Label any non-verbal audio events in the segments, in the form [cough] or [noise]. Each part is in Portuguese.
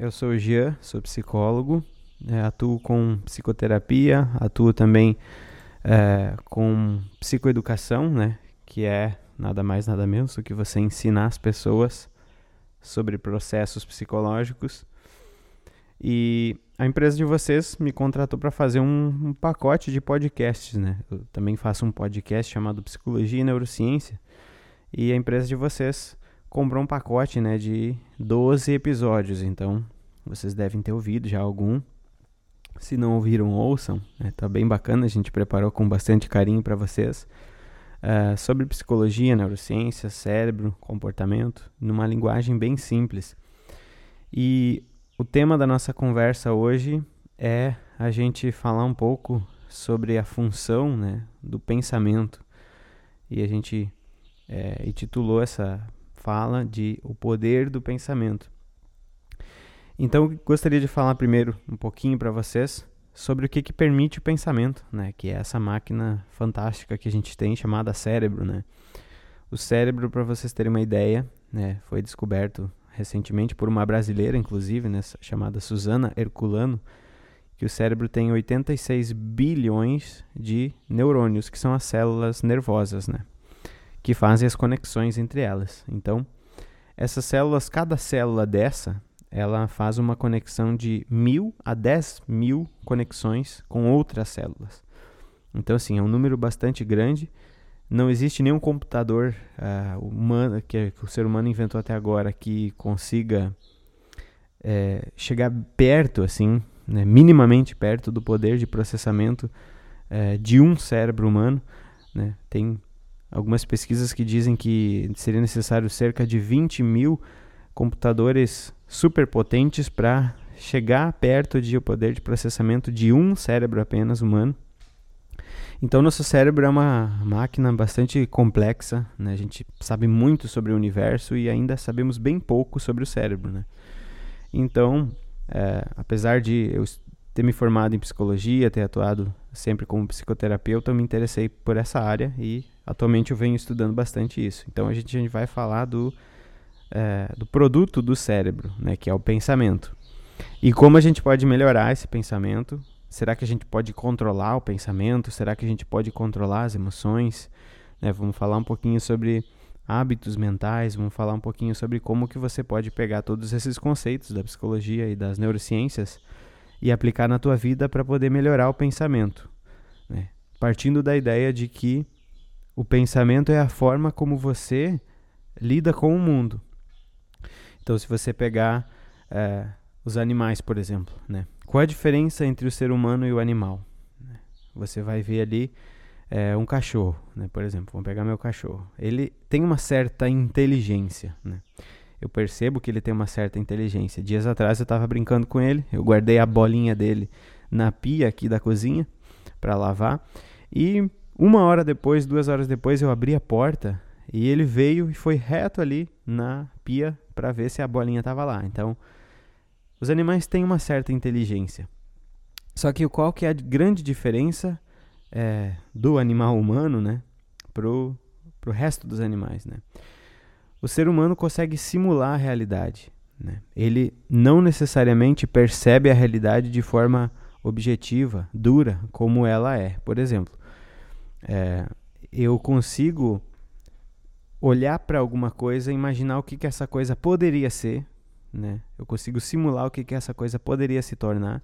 Eu sou o Jean, sou psicólogo, é, atuo com psicoterapia, atuo também é, com psicoeducação, né? Que é nada mais, nada menos do que você ensinar as pessoas sobre processos psicológicos. E a empresa de vocês me contratou para fazer um, um, pacote de podcasts, né? Eu também faço um podcast chamado Psicologia e Neurociência. E a empresa de vocês comprou um pacote, né, de 12 episódios. Então, vocês devem ter ouvido já algum. Se não ouviram, ouçam. Né? Tá bem bacana, a gente preparou com bastante carinho para vocês. Uh, sobre psicologia, neurociência, cérebro, comportamento, numa linguagem bem simples. E o tema da nossa conversa hoje é a gente falar um pouco sobre a função né, do pensamento. E a gente é, intitulou essa fala de O Poder do Pensamento. Então, gostaria de falar primeiro um pouquinho para vocês sobre o que, que permite o pensamento, né? Que é essa máquina fantástica que a gente tem chamada cérebro, né? O cérebro, para vocês terem uma ideia, né, foi descoberto recentemente por uma brasileira, inclusive, né, chamada Susana Herculano, que o cérebro tem 86 bilhões de neurônios, que são as células nervosas, né? Que fazem as conexões entre elas. Então, essas células, cada célula dessa, ela faz uma conexão de mil a dez mil conexões com outras células. Então, assim, é um número bastante grande. Não existe nenhum computador uh, humano que, que, o ser humano inventou até agora que consiga é, chegar perto, assim, né, minimamente perto do poder de processamento é, de um cérebro humano. Né? Tem algumas pesquisas que dizem que seria necessário cerca de 20 mil computadores superpotentes para chegar perto de o poder de processamento de um cérebro apenas humano. Então, nosso cérebro é uma máquina bastante complexa, né? A gente sabe muito sobre o universo e ainda sabemos bem pouco sobre o cérebro, né? Então, é, apesar de eu ter me formado em psicologia, ter atuado sempre como psicoterapeuta, eu me interessei por essa área e atualmente eu venho estudando bastante isso. Então, a gente, a gente vai falar do é, do produto do cérebro, né, que é o pensamento. E como a gente pode melhorar esse pensamento? Será que a gente pode controlar o pensamento? Será que a gente pode controlar as emoções? Né, vamos falar um pouquinho sobre hábitos mentais, vamos falar um pouquinho sobre como que você pode pegar todos esses conceitos da psicologia e das neurociências e aplicar na tua vida para poder melhorar o pensamento. Né? Partindo da ideia de que o pensamento é a forma como você lida com o mundo. Então, se você pegar é, os animais, por exemplo, né? qual a diferença entre o ser humano e o animal? Você vai ver ali é, um cachorro, né? por exemplo, vamos pegar meu cachorro. Ele tem uma certa inteligência. Né? Eu percebo que ele tem uma certa inteligência. Dias atrás eu estava brincando com ele, eu guardei a bolinha dele na pia aqui da cozinha para lavar e uma hora depois, duas horas depois, eu abri a porta e ele veio e foi reto ali na pia para ver se a bolinha estava lá. Então, os animais têm uma certa inteligência. Só que qual que é a grande diferença é, do animal humano, né, pro, pro resto dos animais, né? O ser humano consegue simular a realidade, né? Ele não necessariamente percebe a realidade de forma objetiva, dura, como ela é. Por exemplo, é, eu consigo olhar para alguma coisa, imaginar o que, que essa coisa poderia ser, né? Eu consigo simular o que, que essa coisa poderia se tornar.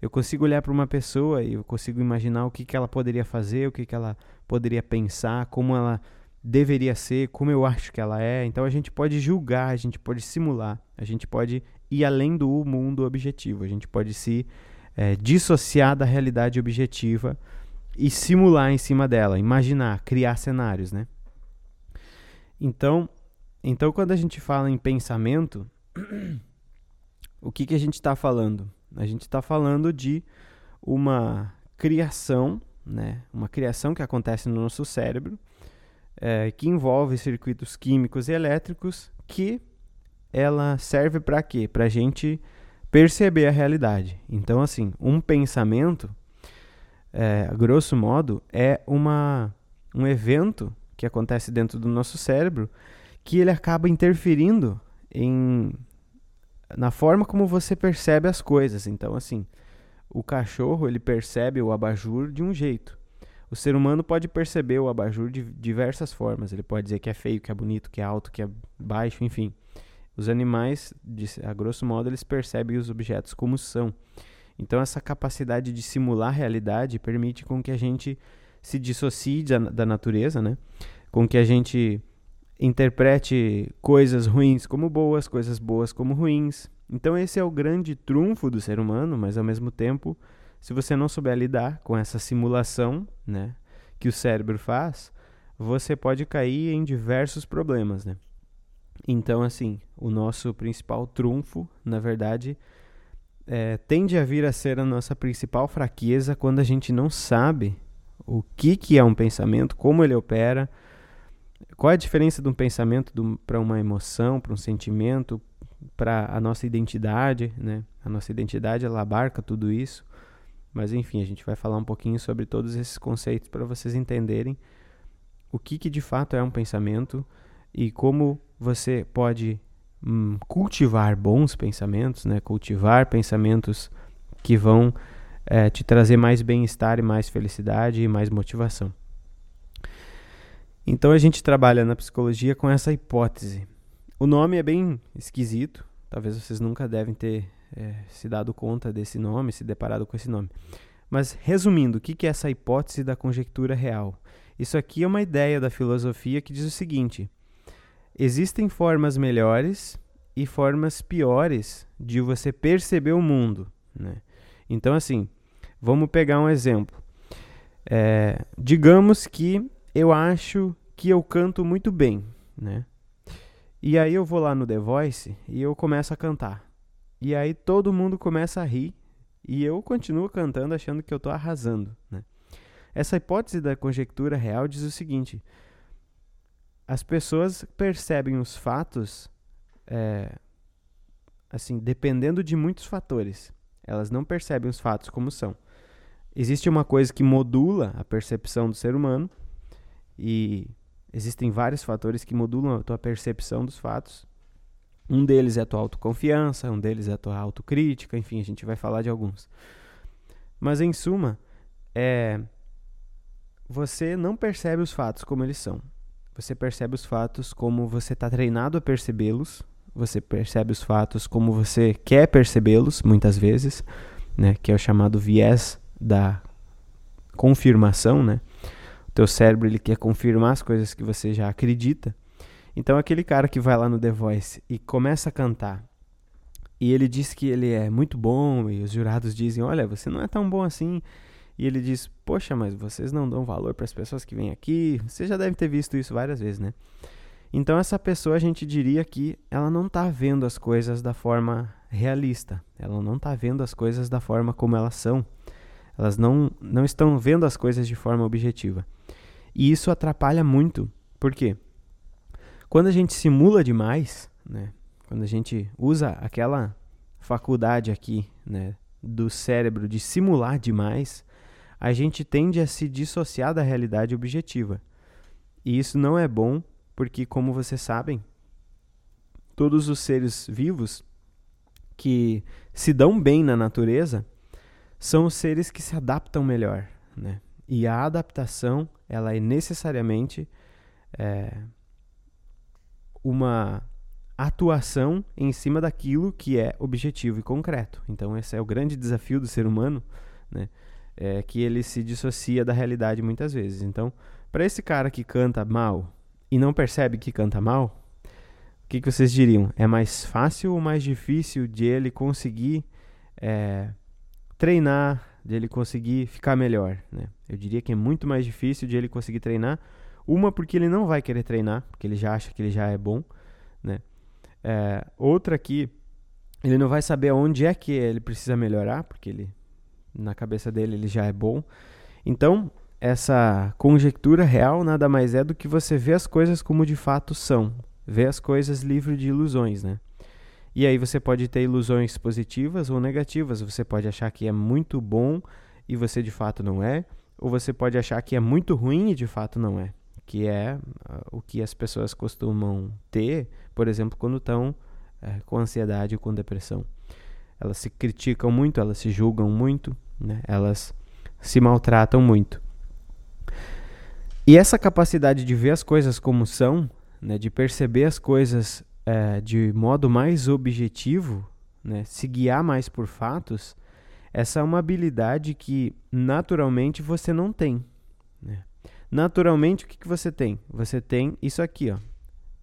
Eu consigo olhar para uma pessoa e eu consigo imaginar o que, que ela poderia fazer, o que, que ela poderia pensar, como ela deveria ser, como eu acho que ela é. Então a gente pode julgar, a gente pode simular, a gente pode ir além do mundo objetivo, a gente pode se é, dissociar da realidade objetiva e simular em cima dela, imaginar, criar cenários, né? Então, então quando a gente fala em pensamento, [clears throat] o que, que a gente está falando? A gente está falando de uma criação, né? uma criação que acontece no nosso cérebro, é, que envolve circuitos químicos e elétricos, que ela serve para quê? Para a gente perceber a realidade. Então, assim, um pensamento, é, grosso modo, é uma, um evento que acontece dentro do nosso cérebro, que ele acaba interferindo em na forma como você percebe as coisas. Então, assim, o cachorro ele percebe o abajur de um jeito. O ser humano pode perceber o abajur de diversas formas. Ele pode dizer que é feio, que é bonito, que é alto, que é baixo, enfim. Os animais, a grosso modo, eles percebem os objetos como são. Então, essa capacidade de simular a realidade permite com que a gente se dissocie da, da natureza, né? com que a gente interprete coisas ruins como boas, coisas boas como ruins. Então, esse é o grande trunfo do ser humano, mas ao mesmo tempo se você não souber lidar com essa simulação, né, que o cérebro faz, você pode cair em diversos problemas, né? Então, assim, o nosso principal trunfo, na verdade, é, tende a vir a ser a nossa principal fraqueza quando a gente não sabe o que, que é um pensamento, como ele opera, qual é a diferença de um pensamento para uma emoção, para um sentimento, para a nossa identidade, né? A nossa identidade, ela abarca tudo isso. Mas enfim, a gente vai falar um pouquinho sobre todos esses conceitos para vocês entenderem o que, que de fato é um pensamento e como você pode hum, cultivar bons pensamentos, né? cultivar pensamentos que vão é, te trazer mais bem-estar e mais felicidade e mais motivação. Então a gente trabalha na psicologia com essa hipótese. O nome é bem esquisito, talvez vocês nunca devem ter é, se dado conta desse nome, se deparado com esse nome. Mas, resumindo, o que é essa hipótese da conjectura real? Isso aqui é uma ideia da filosofia que diz o seguinte: existem formas melhores e formas piores de você perceber o mundo. Né? Então, assim, vamos pegar um exemplo. É, digamos que eu acho que eu canto muito bem, né? E aí eu vou lá no The Voice e eu começo a cantar. E aí todo mundo começa a rir e eu continuo cantando achando que eu estou arrasando. Né? Essa hipótese da conjectura real diz o seguinte: as pessoas percebem os fatos, é, assim, dependendo de muitos fatores. Elas não percebem os fatos como são. Existe uma coisa que modula a percepção do ser humano e existem vários fatores que modulam a tua percepção dos fatos. Um deles é a tua autoconfiança, um deles é a tua autocrítica, enfim, a gente vai falar de alguns. Mas em suma, é você não percebe os fatos como eles são. Você percebe os fatos como você está treinado a percebê-los. Você percebe os fatos como você quer percebê-los, muitas vezes, né? Que é o chamado viés da confirmação, né? O teu cérebro ele quer confirmar as coisas que você já acredita. Então aquele cara que vai lá no The Voice e começa a cantar e ele diz que ele é muito bom e os jurados dizem, olha, você não é tão bom assim. E ele diz, poxa, mas vocês não dão valor para as pessoas que vêm aqui. Você já deve ter visto isso várias vezes, né? Então essa pessoa a gente diria que ela não está vendo as coisas da forma realista. Ela não está vendo as coisas da forma como elas são. Elas não, não estão vendo as coisas de forma objetiva. E isso atrapalha muito. Por quê? Quando a gente simula demais, né? Quando a gente usa aquela faculdade aqui, né, do cérebro de simular demais, a gente tende a se dissociar da realidade objetiva. E isso não é bom, porque como vocês sabem, todos os seres vivos que se dão bem na natureza são os seres que se adaptam melhor, né? E a adaptação, ela é necessariamente é, uma atuação em cima daquilo que é objetivo e concreto. Então esse é o grande desafio do ser humano, né? É que ele se dissocia da realidade muitas vezes. Então, para esse cara que canta mal e não percebe que canta mal, o que, que vocês diriam? É mais fácil ou mais difícil de ele conseguir é, treinar, de ele conseguir ficar melhor? Né? Eu diria que é muito mais difícil de ele conseguir treinar uma porque ele não vai querer treinar, porque ele já acha que ele já é bom, né? É, outra que ele não vai saber onde é que ele precisa melhorar, porque ele na cabeça dele ele já é bom. Então, essa conjectura real nada mais é do que você ver as coisas como de fato são, ver as coisas livre de ilusões, né? E aí você pode ter ilusões positivas ou negativas. Você pode achar que é muito bom e você de fato não é, ou você pode achar que é muito ruim e de fato não é que é uh, o que as pessoas costumam ter, por exemplo, quando estão é, com ansiedade e com depressão. Elas se criticam muito, elas se julgam muito, né? elas se maltratam muito. E essa capacidade de ver as coisas como são, né, de perceber as coisas é, de modo mais objetivo, né, se guiar mais por fatos, essa é uma habilidade que naturalmente você não tem. Né? Naturalmente, o que, que você tem? Você tem isso aqui, ó,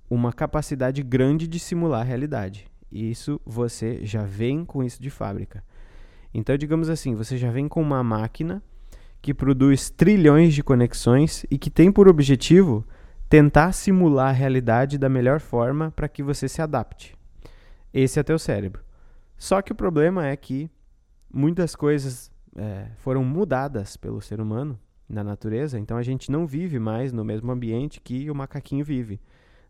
uma capacidade grande de simular a realidade. Isso você já vem com isso de fábrica. Então, digamos assim, você já vem com uma máquina que produz trilhões de conexões e que tem por objetivo tentar simular a realidade da melhor forma para que você se adapte. Esse é teu cérebro. Só que o problema é que muitas coisas é, foram mudadas pelo ser humano na natureza, então a gente não vive mais no mesmo ambiente que o macaquinho vive.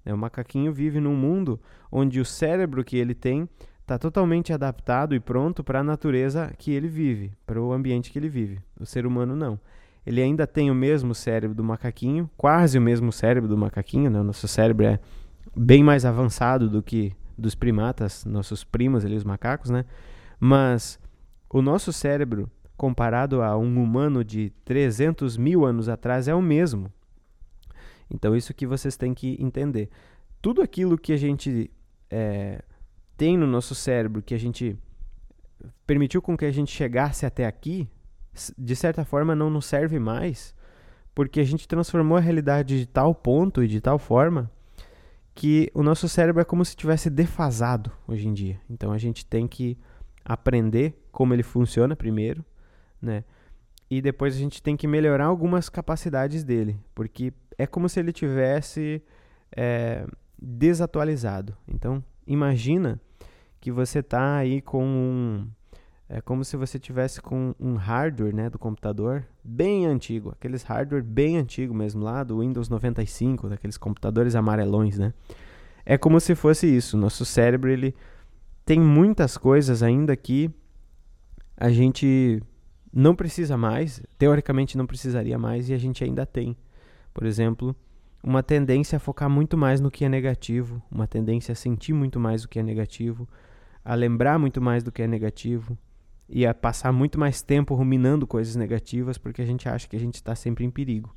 Né? O macaquinho vive num mundo onde o cérebro que ele tem está totalmente adaptado e pronto para a natureza que ele vive, para o ambiente que ele vive. O ser humano não. Ele ainda tem o mesmo cérebro do macaquinho, quase o mesmo cérebro do macaquinho. Né? O nosso cérebro é bem mais avançado do que dos primatas, nossos primos ali, os macacos, né? Mas o nosso cérebro, comparado a um humano de 300 mil anos atrás, é o mesmo. Então, isso que vocês têm que entender. Tudo aquilo que a gente é, tem no nosso cérebro, que a gente permitiu com que a gente chegasse até aqui, de certa forma não nos serve mais, porque a gente transformou a realidade de tal ponto e de tal forma que o nosso cérebro é como se tivesse defasado hoje em dia. Então a gente tem que aprender como ele funciona primeiro, né? E depois a gente tem que melhorar algumas capacidades dele, porque é como se ele tivesse é, desatualizado. Então, imagina que você está aí com um. É como se você tivesse com um hardware né, do computador bem antigo, aqueles hardware bem antigo mesmo, lá do Windows 95, daqueles computadores amarelões, né? É como se fosse isso. Nosso cérebro ele tem muitas coisas ainda que a gente não precisa mais, teoricamente não precisaria mais e a gente ainda tem. Por exemplo, uma tendência a focar muito mais no que é negativo, uma tendência a sentir muito mais o que é negativo, a lembrar muito mais do que é negativo e a passar muito mais tempo ruminando coisas negativas porque a gente acha que a gente está sempre em perigo.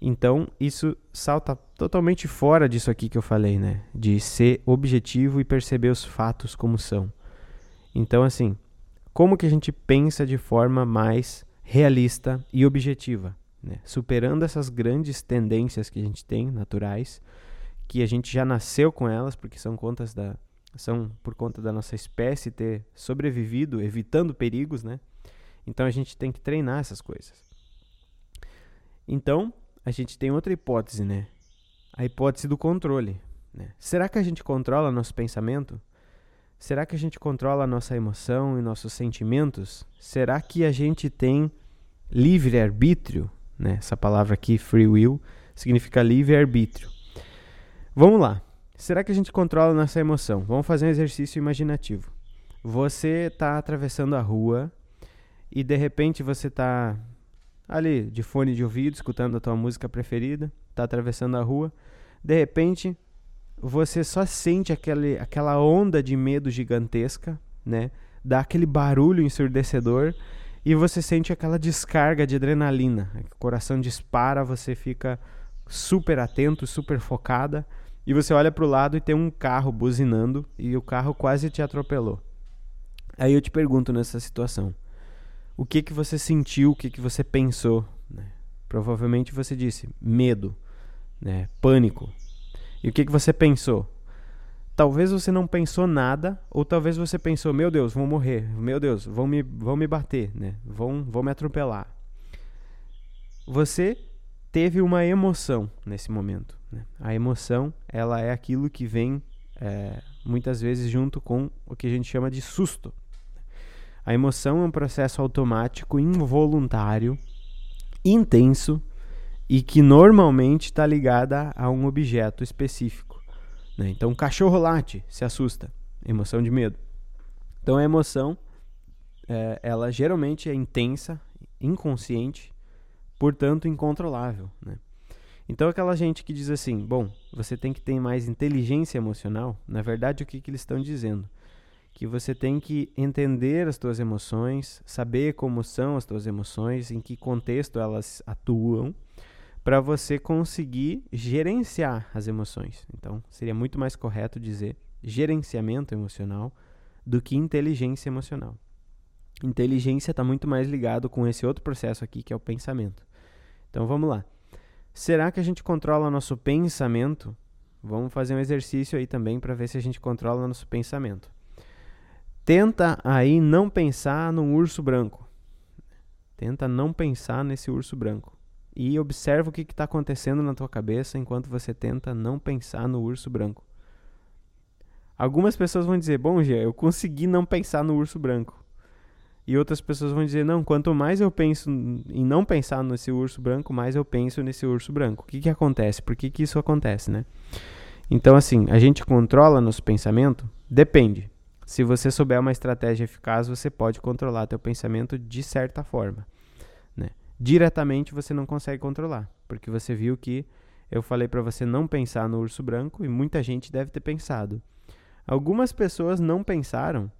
Então, isso salta totalmente fora disso aqui que eu falei, né? De ser objetivo e perceber os fatos como são. Então, assim, como que a gente pensa de forma mais realista e objetiva? né? superando essas grandes tendências que a gente tem, naturais, que a gente já nasceu com elas, porque são contas da são por conta da nossa espécie ter sobrevivido, evitando perigos, né? Então a gente tem que treinar essas coisas. Então, a gente tem outra hipótese, né? A hipótese do controle. Né? Será que a gente controla nosso pensamento? Será que a gente controla nossa emoção e nossos sentimentos? Será que a gente tem livre arbítrio? Né? Essa palavra aqui, free will, significa livre-arbítrio. Vamos lá. Será que a gente controla nossa emoção? Vamos fazer um exercício imaginativo. Você está atravessando a rua e de repente você está ali de fone de ouvido, escutando a tua música preferida, está atravessando a rua. De repente, você só sente aquele, aquela onda de medo gigantesca, né? Dá aquele barulho ensurdecedor e você sente aquela descarga de adrenalina. O coração dispara, você fica super atento, super focada. E você olha para o lado e tem um carro buzinando e o carro quase te atropelou. Aí eu te pergunto nessa situação: o que que você sentiu, o que que você pensou? Né? Provavelmente você disse medo, né? pânico. E o que que você pensou? talvez você não pensou nada, ou talvez você pensou, meu Deus, vão morrer, meu Deus, vão me, vão me bater, né? Vão, vão me atropelar. Você teve uma emoção nesse momento. Né? A emoção, ela é aquilo que vem é, muitas vezes junto com o que a gente chama de susto. A emoção é um processo automático, involuntário, intenso e que normalmente está ligada a um objeto específico. Né? Então, cachorro late, se assusta, emoção de medo. Então, a emoção, é, ela geralmente é intensa, inconsciente, portanto, incontrolável. Né? Então, aquela gente que diz assim, bom, você tem que ter mais inteligência emocional, na verdade, o que, que eles estão dizendo? Que você tem que entender as tuas emoções, saber como são as tuas emoções, em que contexto elas atuam, para você conseguir gerenciar as emoções. Então, seria muito mais correto dizer gerenciamento emocional do que inteligência emocional. Inteligência está muito mais ligado com esse outro processo aqui, que é o pensamento. Então, vamos lá. Será que a gente controla nosso pensamento? Vamos fazer um exercício aí também para ver se a gente controla nosso pensamento. Tenta aí não pensar no urso branco. Tenta não pensar nesse urso branco. E observa o que está acontecendo na tua cabeça enquanto você tenta não pensar no urso branco. Algumas pessoas vão dizer: Bom, Gê, eu consegui não pensar no urso branco. E outras pessoas vão dizer: não, quanto mais eu penso em não pensar nesse urso branco, mais eu penso nesse urso branco. O que, que acontece? Por que, que isso acontece, né? Então, assim, a gente controla nosso pensamento? Depende. Se você souber uma estratégia eficaz, você pode controlar teu pensamento de certa forma. Né? Diretamente você não consegue controlar, porque você viu que eu falei para você não pensar no urso branco e muita gente deve ter pensado. Algumas pessoas não pensaram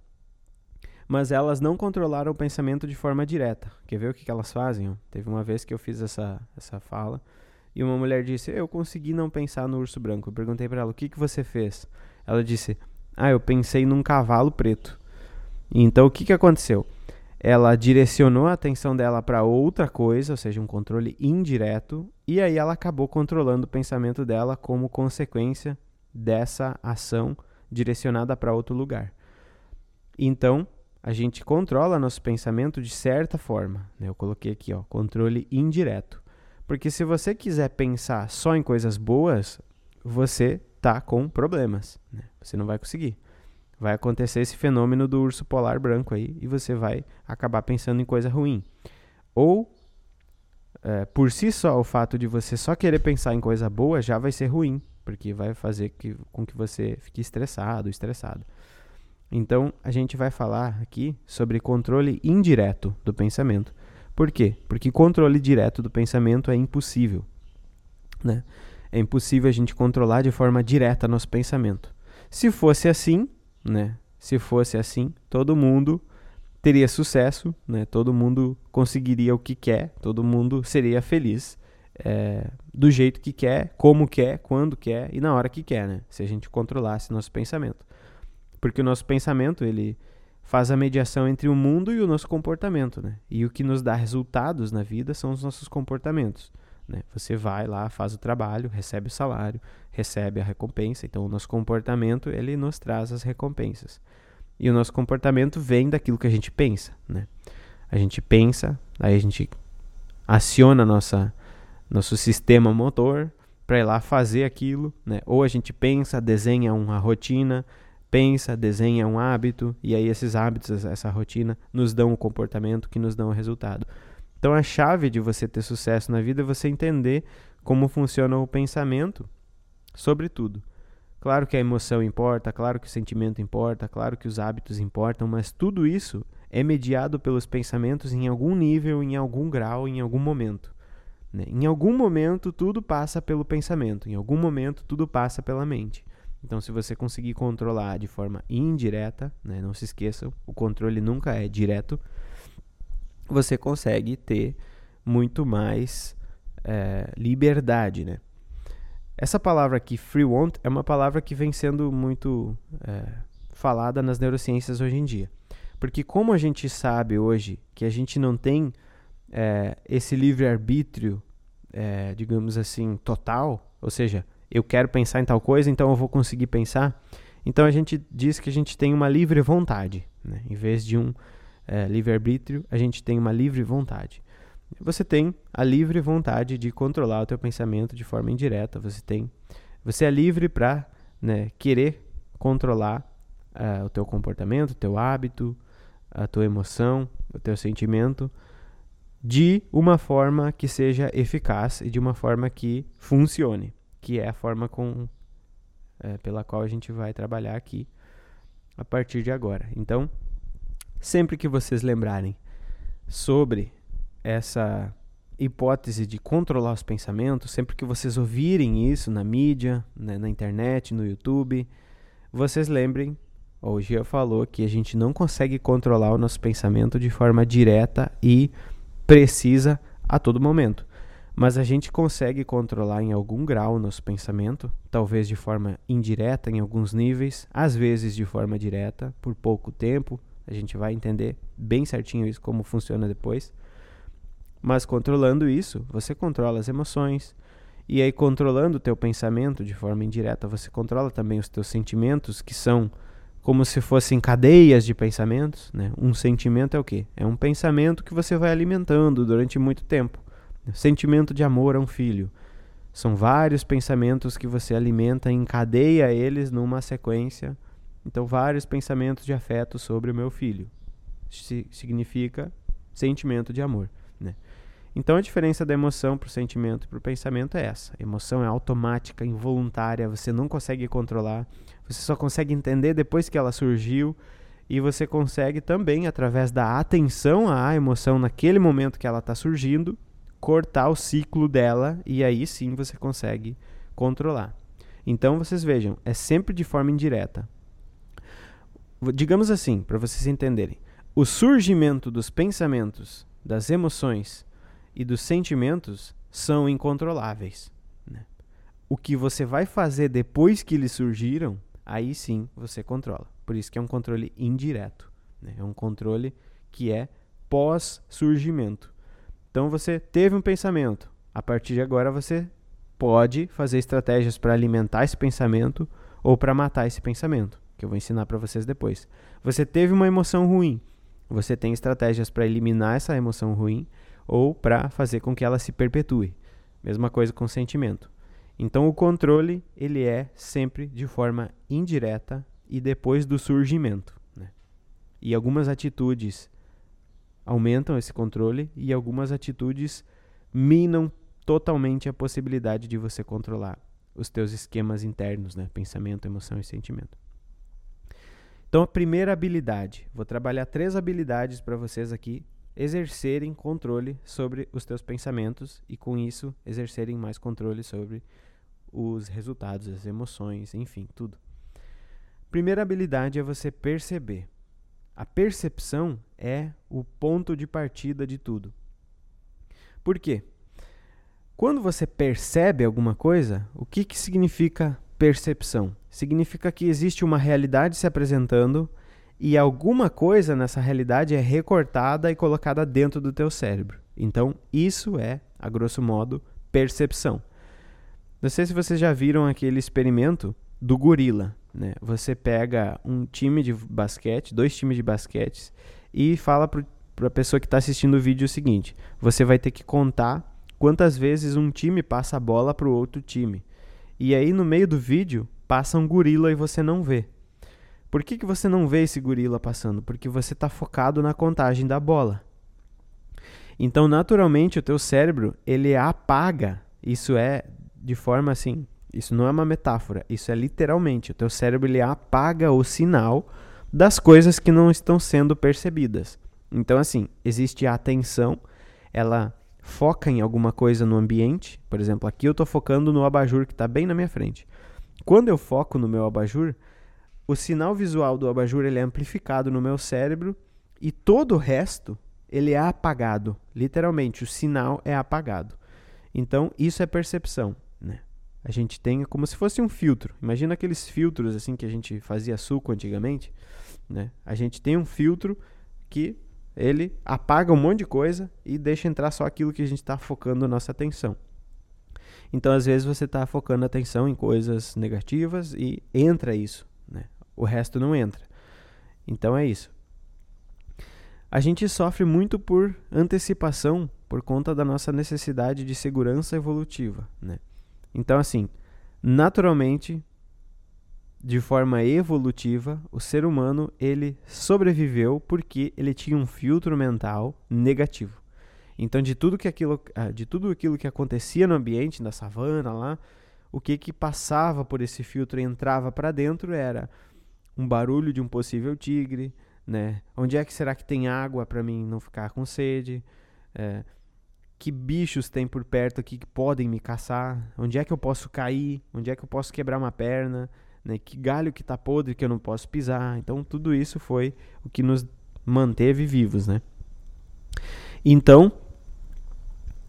mas elas não controlaram o pensamento de forma direta. Quer ver o que, que elas fazem? Teve uma vez que eu fiz essa, essa fala e uma mulher disse: Eu consegui não pensar no urso branco. Eu perguntei para ela: O que, que você fez? Ela disse: Ah, eu pensei num cavalo preto. Então o que, que aconteceu? Ela direcionou a atenção dela para outra coisa, ou seja, um controle indireto, e aí ela acabou controlando o pensamento dela como consequência dessa ação direcionada para outro lugar. Então, a gente controla nosso pensamento de certa forma. Né? Eu coloquei aqui, ó, controle indireto. Porque se você quiser pensar só em coisas boas, você tá com problemas. Né? Você não vai conseguir. Vai acontecer esse fenômeno do urso polar branco aí e você vai acabar pensando em coisa ruim. Ou, é, por si só, o fato de você só querer pensar em coisa boa já vai ser ruim, porque vai fazer que, com que você fique estressado, estressado. Então, a gente vai falar aqui sobre controle indireto do pensamento. Por quê? Porque controle direto do pensamento é impossível. Né? É impossível a gente controlar de forma direta nosso pensamento. Se fosse assim, né? Se fosse assim, todo mundo teria sucesso, né? Todo mundo conseguiria o que quer, todo mundo seria feliz é, do jeito que quer, como quer, quando quer e na hora que quer, né? Se a gente controlasse nosso pensamento. Porque o nosso pensamento, ele faz a mediação entre o mundo e o nosso comportamento, né? E o que nos dá resultados na vida são os nossos comportamentos, né? Você vai lá, faz o trabalho, recebe o salário, recebe a recompensa. Então, o nosso comportamento, ele nos traz as recompensas. E o nosso comportamento vem daquilo que a gente pensa, né? A gente pensa, aí a gente aciona nossa nosso sistema motor para ir lá fazer aquilo, né? Ou a gente pensa, desenha uma rotina, pensa, desenha um hábito, e aí esses hábitos, essa rotina, nos dão o comportamento que nos dão o resultado. Então a chave de você ter sucesso na vida é você entender como funciona o pensamento sobre tudo. Claro que a emoção importa, claro que o sentimento importa, claro que os hábitos importam, mas tudo isso é mediado pelos pensamentos em algum nível, em algum grau, em algum momento. Né? Em algum momento tudo passa pelo pensamento, em algum momento tudo passa pela mente. Então, se você conseguir controlar de forma indireta, né, não se esqueçam, o controle nunca é direto, você consegue ter muito mais é, liberdade, né? Essa palavra aqui, free want, é uma palavra que vem sendo muito é, falada nas neurociências hoje em dia. Porque como a gente sabe hoje que a gente não tem é, esse livre-arbítrio, é, digamos assim, total, ou seja, eu quero pensar em tal coisa, então eu vou conseguir pensar. Então a gente diz que a gente tem uma livre vontade, né? em vez de um é, livre-arbítrio, a gente tem uma livre vontade. Você tem a livre vontade de controlar o teu pensamento de forma indireta. Você tem, você é livre para né, querer controlar uh, o teu comportamento, o teu hábito, a tua emoção, o teu sentimento de uma forma que seja eficaz e de uma forma que funcione que é a forma com, é, pela qual a gente vai trabalhar aqui a partir de agora. Então, sempre que vocês lembrarem sobre essa hipótese de controlar os pensamentos, sempre que vocês ouvirem isso na mídia, né, na internet, no YouTube, vocês lembrem, o Gia falou que a gente não consegue controlar o nosso pensamento de forma direta e precisa a todo momento. Mas a gente consegue controlar em algum grau nosso pensamento, talvez de forma indireta em alguns níveis, às vezes de forma direta, por pouco tempo. A gente vai entender bem certinho isso como funciona depois. Mas controlando isso, você controla as emoções. E aí controlando o teu pensamento de forma indireta, você controla também os teus sentimentos, que são como se fossem cadeias de pensamentos, né? Um sentimento é o quê? É um pensamento que você vai alimentando durante muito tempo. Sentimento de amor a um filho. São vários pensamentos que você alimenta e encadeia eles numa sequência. Então, vários pensamentos de afeto sobre o meu filho. significa sentimento de amor. Né? Então, a diferença da emoção para o sentimento e para o pensamento é essa. A emoção é automática, involuntária, você não consegue controlar, você só consegue entender depois que ela surgiu. E você consegue também, através da atenção à emoção naquele momento que ela está surgindo, cortar o ciclo dela e aí sim você consegue controlar. Então vocês vejam, é sempre de forma indireta. Digamos assim, para vocês entenderem, o surgimento dos pensamentos, das emoções e dos sentimentos são incontroláveis. Né? O que você vai fazer depois que eles surgiram, aí sim você controla. Por isso que é um controle indireto. Né? É um controle que é pós-surgimento. Então você teve um pensamento. A partir de agora você pode fazer estratégias para alimentar esse pensamento ou para matar esse pensamento, que eu vou ensinar para vocês depois. Você teve uma emoção ruim. Você tem estratégias para eliminar essa emoção ruim ou para fazer com que ela se perpetue. Mesma coisa com o sentimento. Então o controle ele é sempre de forma indireta e depois do surgimento. Né? E algumas atitudes aumentam esse controle e algumas atitudes minam totalmente a possibilidade de você controlar os teus esquemas internos, né? Pensamento, emoção e sentimento. Então, a primeira habilidade, vou trabalhar três habilidades para vocês aqui exercerem controle sobre os teus pensamentos e com isso exercerem mais controle sobre os resultados, as emoções, enfim, tudo. Primeira habilidade é você perceber. A percepção é o ponto de partida de tudo. Por quê? Quando você percebe alguma coisa, o que, que significa percepção? Significa que existe uma realidade se apresentando e alguma coisa nessa realidade é recortada e colocada dentro do teu cérebro. Então, isso é, a grosso modo, percepção. Não sei se vocês já viram aquele experimento do gorila. Né? Você pega um time de basquete, dois times de basquete, e fala para a pessoa que está assistindo o vídeo o seguinte: você vai ter que contar quantas vezes um time passa a bola para o outro time. E aí no meio do vídeo passa um gorila e você não vê. Por que, que você não vê esse gorila passando? Porque você está focado na contagem da bola. Então, naturalmente, o teu cérebro ele apaga. Isso é de forma assim isso não é uma metáfora, isso é literalmente. O teu cérebro ele apaga o sinal das coisas que não estão sendo percebidas. Então, assim, existe a atenção, ela foca em alguma coisa no ambiente. Por exemplo, aqui eu estou focando no abajur que está bem na minha frente. Quando eu foco no meu abajur, o sinal visual do abajur ele é amplificado no meu cérebro e todo o resto ele é apagado. Literalmente, o sinal é apagado. Então, isso é percepção. Né? A gente tem como se fosse um filtro. Imagina aqueles filtros assim que a gente fazia suco antigamente, né? A gente tem um filtro que ele apaga um monte de coisa e deixa entrar só aquilo que a gente está focando a nossa atenção. Então, às vezes, você está focando a atenção em coisas negativas e entra isso. Né? O resto não entra. Então, é isso. A gente sofre muito por antecipação por conta da nossa necessidade de segurança evolutiva. Né? Então, assim, naturalmente, de forma evolutiva, o ser humano ele sobreviveu porque ele tinha um filtro mental negativo. Então, de tudo que aquilo, ah, de tudo aquilo que acontecia no ambiente, na savana lá, o que que passava por esse filtro e entrava para dentro era um barulho de um possível tigre, né? Onde é que será que tem água para mim não ficar com sede? É, que bichos tem por perto aqui que podem me caçar, onde é que eu posso cair, onde é que eu posso quebrar uma perna, né? que galho que está podre que eu não posso pisar. Então tudo isso foi o que nos manteve vivos, né? Então,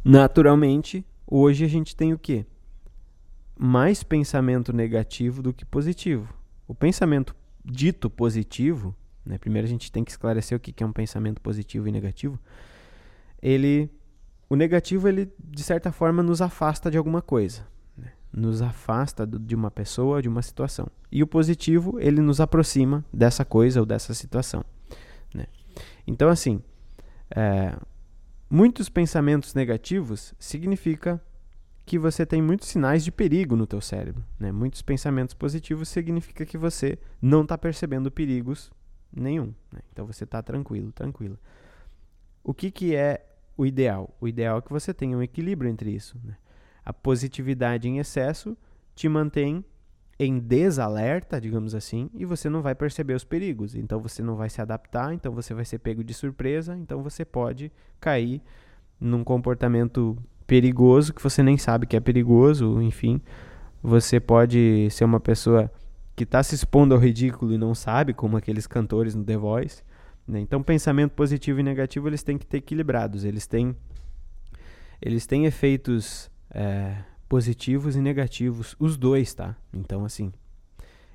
naturalmente, hoje a gente tem o quê? Mais pensamento negativo do que positivo. O pensamento dito positivo, né? Primeiro a gente tem que esclarecer o que é um pensamento positivo e negativo. Ele, o negativo ele de certa forma nos afasta de alguma coisa, né? nos afasta de uma pessoa, de uma situação. E o positivo ele nos aproxima dessa coisa ou dessa situação. Né? Então assim, é, muitos pensamentos negativos significa que você tem muitos sinais de perigo no teu cérebro. Né? Muitos pensamentos positivos significa que você não está percebendo perigos nenhum. Né? Então você está tranquilo, tranquilo. O que, que é o ideal? O ideal é que você tenha um equilíbrio entre isso. Né? A positividade em excesso te mantém em desalerta, digamos assim, e você não vai perceber os perigos. Então você não vai se adaptar, então você vai ser pego de surpresa, então você pode cair num comportamento perigoso que você nem sabe que é perigoso, enfim. Você pode ser uma pessoa que está se expondo ao ridículo e não sabe, como aqueles cantores no The Voice. Né? Então, pensamento positivo e negativo eles têm que ter equilibrados. Eles têm, eles têm efeitos é, positivos e negativos, os dois, tá? Então, assim,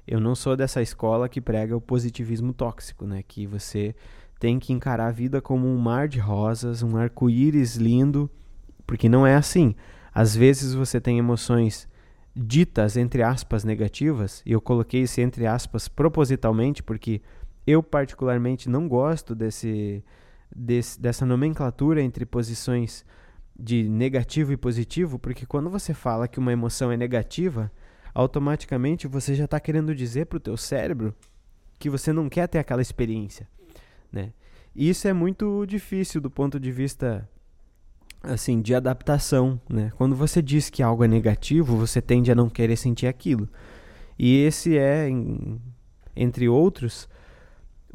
eu não sou dessa escola que prega o positivismo tóxico, né? Que você tem que encarar a vida como um mar de rosas, um arco-íris lindo, porque não é assim. Às vezes você tem emoções ditas, entre aspas, negativas, e eu coloquei esse entre aspas propositalmente, porque eu particularmente não gosto desse, desse dessa nomenclatura entre posições de negativo e positivo, porque quando você fala que uma emoção é negativa, automaticamente você já está querendo dizer para o teu cérebro que você não quer ter aquela experiência, né? E isso é muito difícil do ponto de vista assim de adaptação, né? Quando você diz que algo é negativo, você tende a não querer sentir aquilo. E esse é, em, entre outros,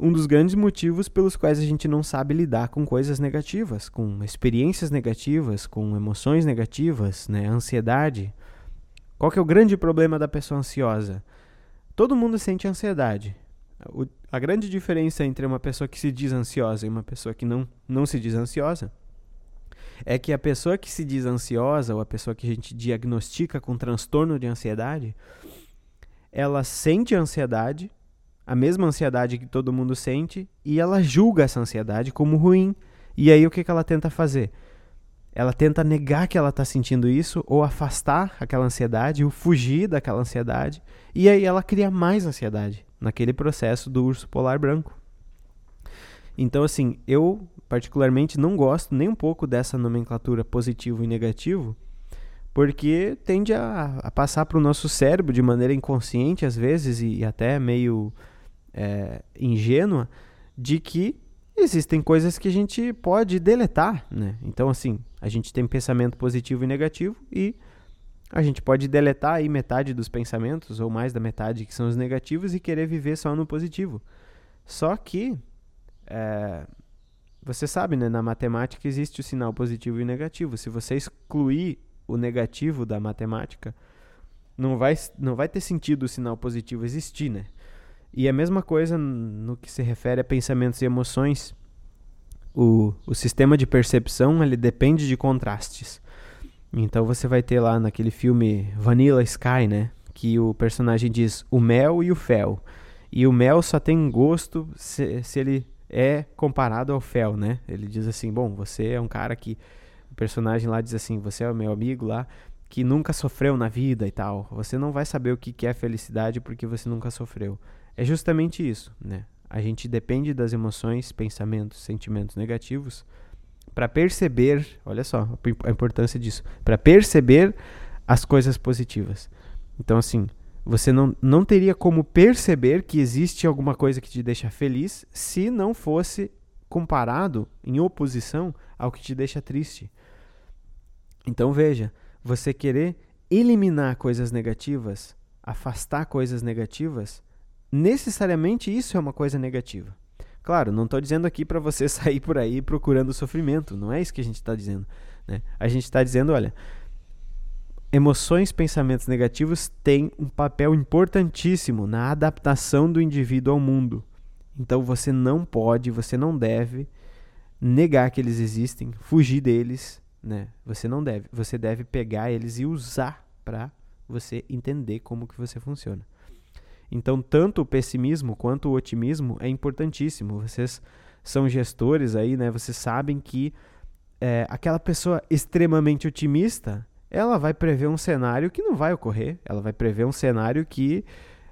um dos grandes motivos pelos quais a gente não sabe lidar com coisas negativas, com experiências negativas, com emoções negativas, né? Ansiedade. Qual que é o grande problema da pessoa ansiosa? Todo mundo sente ansiedade. O, a grande diferença entre uma pessoa que se diz ansiosa e uma pessoa que não, não se diz ansiosa é que a pessoa que se diz ansiosa ou a pessoa que a gente diagnostica com transtorno de ansiedade, ela sente ansiedade, a mesma ansiedade que todo mundo sente e ela julga essa ansiedade como ruim. E aí o que, que ela tenta fazer? Ela tenta negar que ela está sentindo isso ou afastar aquela ansiedade, ou fugir daquela ansiedade. E aí ela cria mais ansiedade naquele processo do urso polar branco. Então, assim, eu particularmente não gosto nem um pouco dessa nomenclatura positivo e negativo, porque tende a, a passar para o nosso cérebro de maneira inconsciente, às vezes, e, e até meio é, ingênua de que existem coisas que a gente pode deletar, né? Então, assim, a gente tem pensamento positivo e negativo e a gente pode deletar aí metade dos pensamentos ou mais da metade que são os negativos e querer viver só no positivo. Só que é, você sabe, né? Na matemática existe o sinal positivo e negativo. Se você excluir o negativo da matemática, não vai, não vai ter sentido o sinal positivo existir, né? E a mesma coisa no que se refere a pensamentos e emoções. O, o sistema de percepção ele depende de contrastes. Então você vai ter lá naquele filme Vanilla Sky, né? Que o personagem diz o mel e o fel. E o mel só tem gosto se, se ele é comparado ao fel, né? Ele diz assim: bom, você é um cara que. O personagem lá diz assim: você é o meu amigo lá que nunca sofreu na vida e tal. Você não vai saber o que é felicidade porque você nunca sofreu. É justamente isso, né? A gente depende das emoções, pensamentos, sentimentos negativos para perceber, olha só a importância disso, para perceber as coisas positivas. Então assim, você não, não teria como perceber que existe alguma coisa que te deixa feliz se não fosse comparado em oposição ao que te deixa triste. Então veja, você querer eliminar coisas negativas, afastar coisas negativas, necessariamente isso é uma coisa negativa. Claro, não estou dizendo aqui para você [laughs] sair por aí procurando sofrimento, não é isso que a gente está dizendo. Né? A gente está dizendo, olha, emoções, pensamentos negativos têm um papel importantíssimo na adaptação do indivíduo ao mundo. Então você não pode, você não deve negar que eles existem, fugir deles, né? Você não deve. Você deve pegar eles e usar para você entender como que você funciona. Então, tanto o pessimismo quanto o otimismo é importantíssimo. Vocês são gestores aí, né? Vocês sabem que é, aquela pessoa extremamente otimista, ela vai prever um cenário que não vai ocorrer. Ela vai prever um cenário que,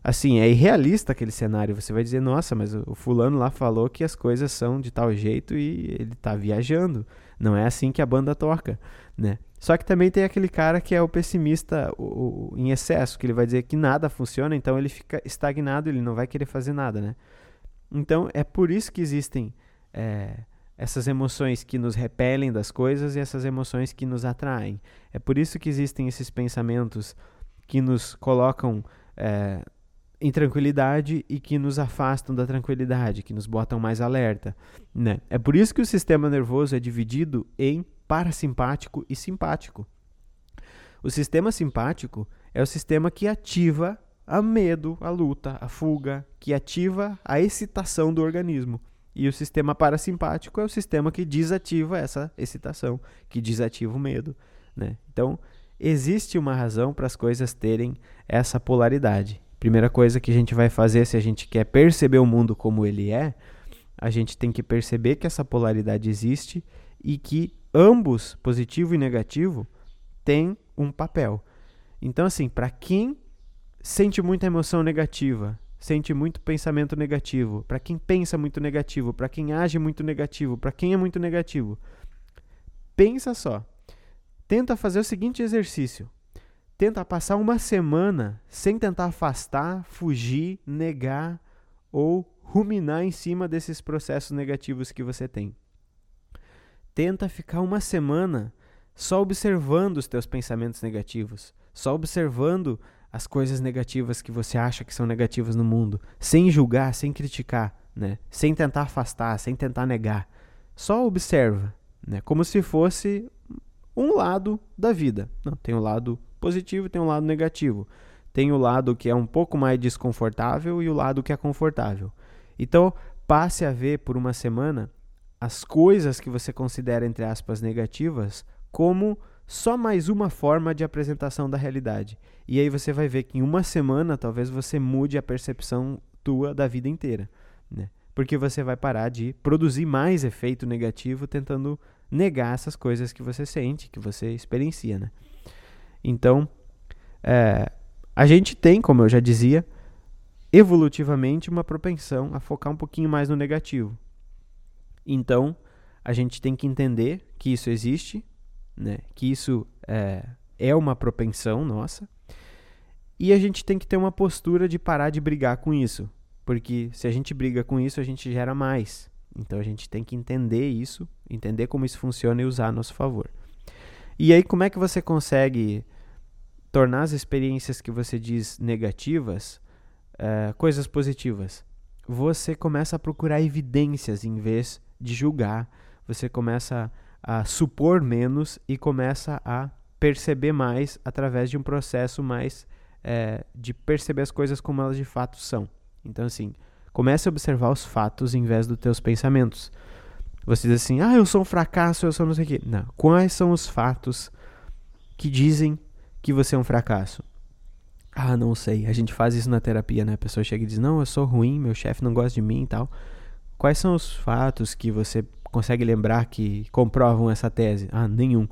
assim, é irrealista aquele cenário. Você vai dizer, nossa, mas o fulano lá falou que as coisas são de tal jeito e ele está viajando. Não é assim que a banda toca, né? Só que também tem aquele cara que é o pessimista o, o, em excesso, que ele vai dizer que nada funciona, então ele fica estagnado, ele não vai querer fazer nada, né? Então é por isso que existem é, essas emoções que nos repelem das coisas e essas emoções que nos atraem. É por isso que existem esses pensamentos que nos colocam é, em tranquilidade e que nos afastam da tranquilidade, que nos botam mais alerta. Né? É por isso que o sistema nervoso é dividido em parasimpático e simpático. O sistema simpático é o sistema que ativa a medo, a luta, a fuga, que ativa a excitação do organismo. E o sistema parasimpático é o sistema que desativa essa excitação, que desativa o medo. Né? Então, existe uma razão para as coisas terem essa polaridade. Primeira coisa que a gente vai fazer se a gente quer perceber o mundo como ele é, a gente tem que perceber que essa polaridade existe e que ambos, positivo e negativo, têm um papel. Então, assim, para quem sente muita emoção negativa, sente muito pensamento negativo, para quem pensa muito negativo, para quem age muito negativo, para quem é muito negativo, pensa só. Tenta fazer o seguinte exercício tenta passar uma semana sem tentar afastar, fugir, negar ou ruminar em cima desses processos negativos que você tem. Tenta ficar uma semana só observando os teus pensamentos negativos, só observando as coisas negativas que você acha que são negativas no mundo, sem julgar, sem criticar, né? Sem tentar afastar, sem tentar negar. Só observa, né? Como se fosse um lado da vida. Não, tem o lado positivo tem um lado negativo. Tem o lado que é um pouco mais desconfortável e o lado que é confortável. Então, passe a ver por uma semana as coisas que você considera, entre aspas, negativas como só mais uma forma de apresentação da realidade. E aí você vai ver que em uma semana talvez você mude a percepção tua da vida inteira. Né? Porque você vai parar de produzir mais efeito negativo tentando negar essas coisas que você sente, que você experiencia. Né? Então, é, a gente tem, como eu já dizia, evolutivamente uma propensão a focar um pouquinho mais no negativo. Então, a gente tem que entender que isso existe, né? que isso é, é uma propensão nossa, e a gente tem que ter uma postura de parar de brigar com isso, porque se a gente briga com isso, a gente gera mais. Então a gente tem que entender isso, entender como isso funciona e usar a nosso favor. E aí, como é que você consegue tornar as experiências que você diz negativas uh, coisas positivas? Você começa a procurar evidências em vez de julgar. Você começa a supor menos e começa a perceber mais através de um processo mais é, de perceber as coisas como elas de fato são. Então, assim, comece a observar os fatos em vez dos teus pensamentos. Você diz assim, ah, eu sou um fracasso, eu sou não sei o quê. Não. Quais são os fatos que dizem que você é um fracasso? Ah, não sei. A gente faz isso na terapia, né? A pessoa chega e diz, não, eu sou ruim, meu chefe não gosta de mim e tal. Quais são os fatos que você consegue lembrar que comprovam essa tese? Ah, nenhum.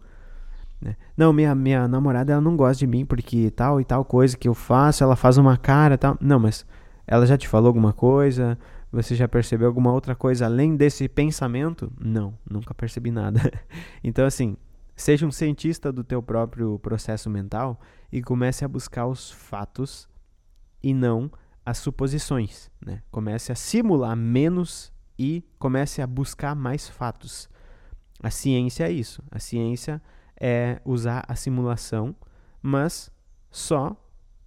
Né? Não, minha, minha namorada ela não gosta de mim porque tal e tal coisa que eu faço, ela faz uma cara tal. Não, mas ela já te falou alguma coisa? Você já percebeu alguma outra coisa além desse pensamento? Não, nunca percebi nada. [laughs] então, assim, seja um cientista do teu próprio processo mental e comece a buscar os fatos e não as suposições. Né? Comece a simular menos e comece a buscar mais fatos. A ciência é isso. A ciência é usar a simulação, mas só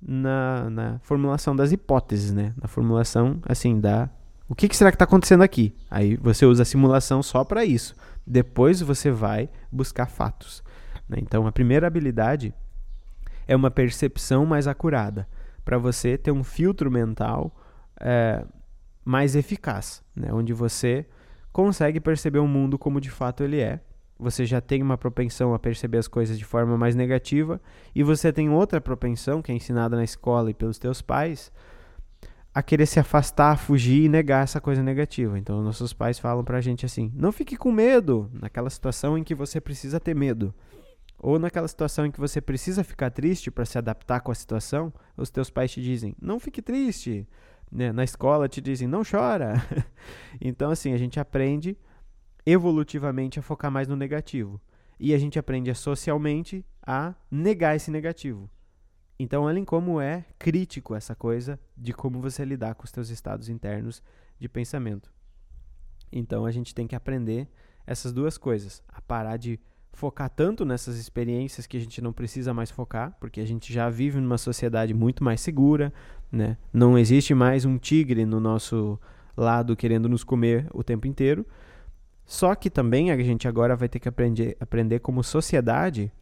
na, na formulação das hipóteses, né? Na formulação, assim, da o que, que será que está acontecendo aqui? Aí você usa a simulação só para isso. Depois você vai buscar fatos. Né? Então, a primeira habilidade é uma percepção mais acurada, para você ter um filtro mental é, mais eficaz, né? onde você consegue perceber o mundo como de fato ele é. Você já tem uma propensão a perceber as coisas de forma mais negativa, e você tem outra propensão, que é ensinada na escola e pelos teus pais, a querer se afastar, fugir e negar essa coisa negativa. Então, nossos pais falam pra gente assim: não fique com medo naquela situação em que você precisa ter medo. Ou naquela situação em que você precisa ficar triste para se adaptar com a situação, os teus pais te dizem: não fique triste. Né? Na escola te dizem: não chora. [laughs] então, assim, a gente aprende evolutivamente a focar mais no negativo. E a gente aprende socialmente a negar esse negativo. Então, olhem como é crítico essa coisa de como você lidar com os seus estados internos de pensamento. Então, a gente tem que aprender essas duas coisas, a parar de focar tanto nessas experiências que a gente não precisa mais focar, porque a gente já vive numa sociedade muito mais segura, né? Não existe mais um tigre no nosso lado querendo nos comer o tempo inteiro. Só que também a gente agora vai ter que aprender, aprender como sociedade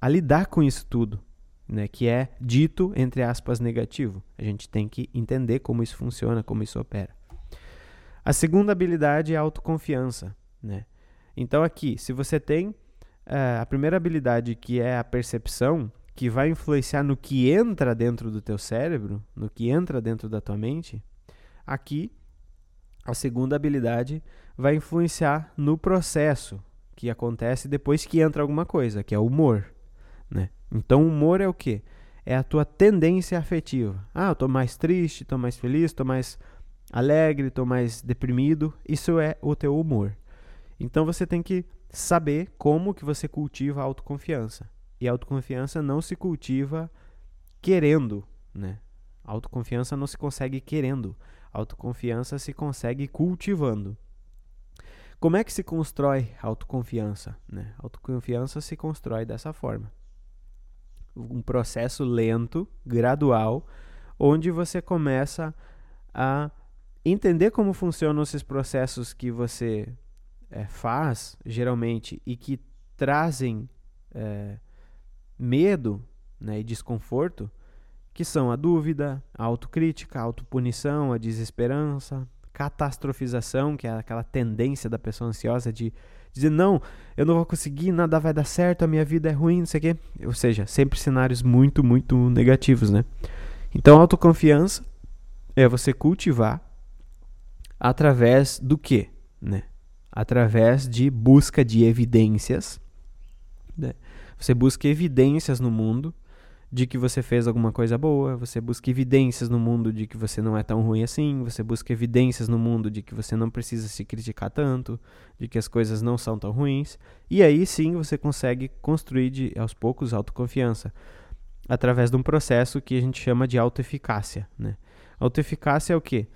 a lidar com isso tudo, né, que é dito, entre aspas, negativo. A gente tem que entender como isso funciona, como isso opera. A segunda habilidade é a autoconfiança. Né? Então, aqui, se você tem a primeira habilidade, que é a percepção, que vai influenciar no que entra dentro do teu cérebro, no que entra dentro da tua mente, aqui, a segunda habilidade vai influenciar no processo que acontece depois que entra alguma coisa, que é o humor. Né? Então, o humor é o quê? É a tua tendência afetiva. Ah, eu tô mais triste, tô mais feliz, tô mais alegre, tô mais deprimido. Isso é o teu humor. Então, você tem que saber como que você cultiva a autoconfiança. E a autoconfiança não se cultiva querendo, né? A autoconfiança não se consegue querendo. A autoconfiança se consegue cultivando. Como é que se constrói autoconfiança? Né? Autoconfiança se constrói dessa forma um processo lento, gradual, onde você começa a entender como funcionam esses processos que você é, faz, geralmente, e que trazem é, medo né, e desconforto, que são a dúvida, a autocrítica, a autopunição, a desesperança, catastrofização, que é aquela tendência da pessoa ansiosa de dizer, não, eu não vou conseguir, nada vai dar certo, a minha vida é ruim, não sei o quê. Ou seja, sempre cenários muito, muito negativos, né? Então, autoconfiança é você cultivar através do quê? Né? Através de busca de evidências. Né? Você busca evidências no mundo de que você fez alguma coisa boa, você busca evidências no mundo de que você não é tão ruim assim, você busca evidências no mundo de que você não precisa se criticar tanto, de que as coisas não são tão ruins, e aí sim você consegue construir de, aos poucos autoconfiança através de um processo que a gente chama de autoeficácia, né? Autoeficácia é o quê?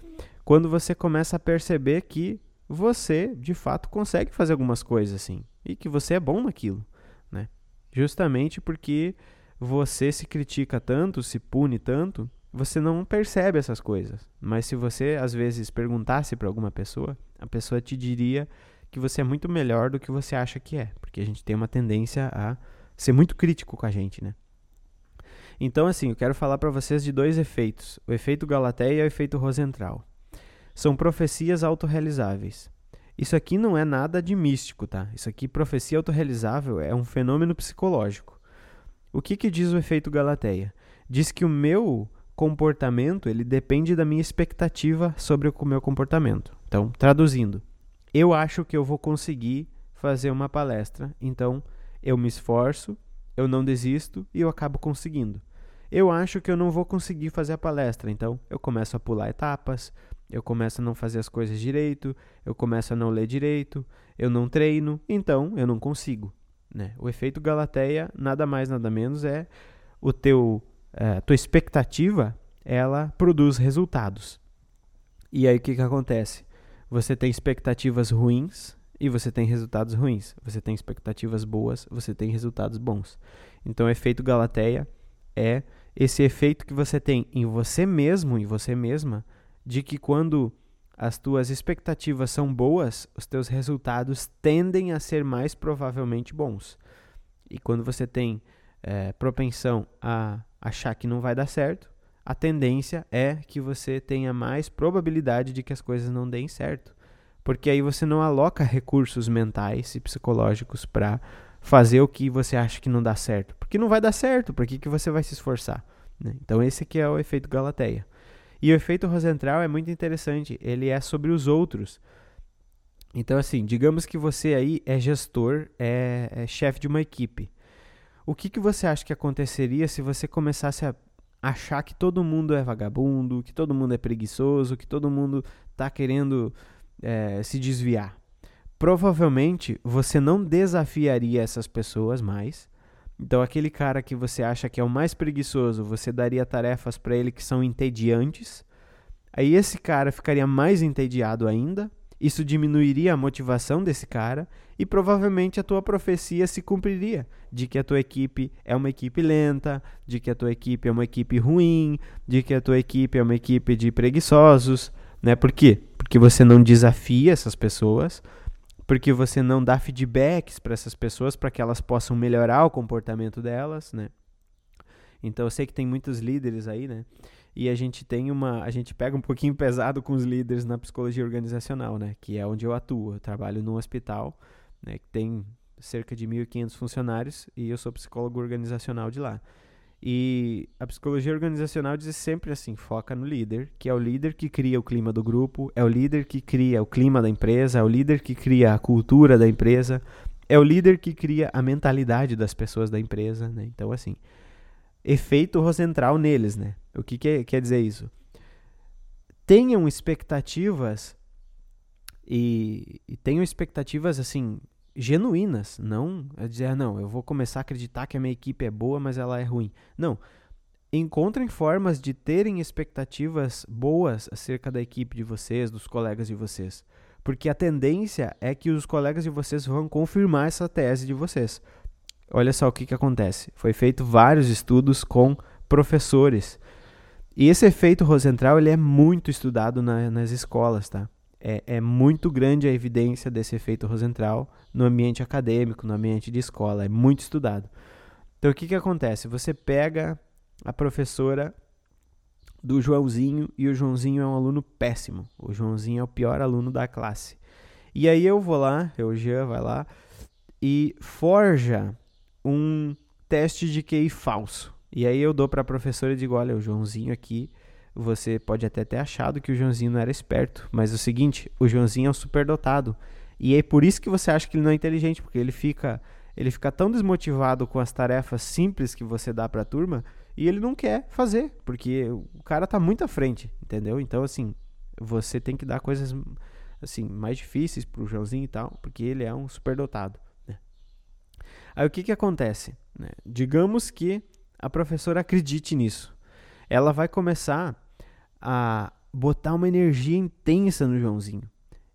Quando você começa a perceber que você, de fato, consegue fazer algumas coisas assim, e que você é bom naquilo, né? Justamente porque você se critica tanto, se pune tanto, você não percebe essas coisas. Mas se você às vezes perguntasse para alguma pessoa, a pessoa te diria que você é muito melhor do que você acha que é, porque a gente tem uma tendência a ser muito crítico com a gente, né? Então, assim, eu quero falar para vocês de dois efeitos: o efeito Galateia e o efeito Rosentral. São profecias autorrealizáveis. Isso aqui não é nada de místico, tá? Isso aqui, profecia autorrealizável, é um fenômeno psicológico. O que, que diz o efeito Galateia? Diz que o meu comportamento ele depende da minha expectativa sobre o meu comportamento. Então, traduzindo, eu acho que eu vou conseguir fazer uma palestra, então eu me esforço, eu não desisto e eu acabo conseguindo. Eu acho que eu não vou conseguir fazer a palestra, então eu começo a pular etapas, eu começo a não fazer as coisas direito, eu começo a não ler direito, eu não treino, então eu não consigo. Né? O efeito Galateia nada mais nada menos é o teu é, tua expectativa ela produz resultados. E aí o que, que acontece? Você tem expectativas ruins e você tem resultados ruins. Você tem expectativas boas, você tem resultados bons. Então o efeito Galateia é esse efeito que você tem em você mesmo, em você mesma, de que quando as tuas expectativas são boas, os teus resultados tendem a ser mais provavelmente bons. e quando você tem é, propensão a achar que não vai dar certo, a tendência é que você tenha mais probabilidade de que as coisas não deem certo. Porque aí você não aloca recursos mentais e psicológicos para fazer o que você acha que não dá certo. Porque não vai dar certo, por que, que você vai se esforçar? Né? Então esse aqui é o efeito Galateia. E o efeito Rosentral é muito interessante, ele é sobre os outros. Então assim, digamos que você aí é gestor, é, é chefe de uma equipe. O que, que você acha que aconteceria se você começasse a achar que todo mundo é vagabundo, que todo mundo é preguiçoso, que todo mundo está querendo é, se desviar? Provavelmente você não desafiaria essas pessoas mais. Então, aquele cara que você acha que é o mais preguiçoso, você daria tarefas para ele que são entediantes. Aí, esse cara ficaria mais entediado ainda, isso diminuiria a motivação desse cara e provavelmente a tua profecia se cumpriria de que a tua equipe é uma equipe lenta, de que a tua equipe é uma equipe ruim, de que a tua equipe é uma equipe de preguiçosos, né? Por quê? Porque você não desafia essas pessoas, porque você não dá feedbacks para essas pessoas para que elas possam melhorar o comportamento delas, né? Então eu sei que tem muitos líderes aí, né? E a gente tem uma, a gente pega um pouquinho [laughs] pesado com os líderes na psicologia organizacional, né? Que é onde eu atuo. Eu trabalho num hospital, né? Que tem cerca de 1.500 funcionários e eu sou psicólogo organizacional de lá. E a psicologia organizacional diz sempre assim: foca no líder, que é o líder que cria o clima do grupo, é o líder que cria o clima da empresa, é o líder que cria a cultura da empresa, é o líder que cria a mentalidade das pessoas da empresa, né? Então, assim, efeito rocentral neles, né? O que quer, quer dizer isso? Tenham expectativas e, e tenham expectativas assim genuínas, não é dizer ah, não, eu vou começar a acreditar que a minha equipe é boa, mas ela é ruim. Não. Encontrem formas de terem expectativas boas acerca da equipe de vocês, dos colegas de vocês. Porque a tendência é que os colegas de vocês vão confirmar essa tese de vocês. Olha só o que, que acontece. Foi feito vários estudos com professores e esse efeito Rosentral ele é muito estudado na, nas escolas, tá? É, é, muito grande a evidência desse efeito Rosentral no ambiente acadêmico, no ambiente de escola, é muito estudado. Então o que, que acontece? Você pega a professora do Joãozinho e o Joãozinho é um aluno péssimo. O Joãozinho é o pior aluno da classe. E aí eu vou lá, eu, Jean vai lá e forja um teste de QI falso. E aí eu dou para a professora e digo: olha, o Joãozinho aqui, você pode até ter achado que o Joãozinho não era esperto, mas é o seguinte: o Joãozinho é um superdotado. E é por isso que você acha que ele não é inteligente, porque ele fica, ele fica tão desmotivado com as tarefas simples que você dá para a turma e ele não quer fazer, porque o cara tá muito à frente, entendeu? Então, assim, você tem que dar coisas assim mais difíceis pro Joãozinho e tal, porque ele é um superdotado. Né? Aí o que que acontece? Né? Digamos que a professora acredite nisso. Ela vai começar a botar uma energia intensa no Joãozinho.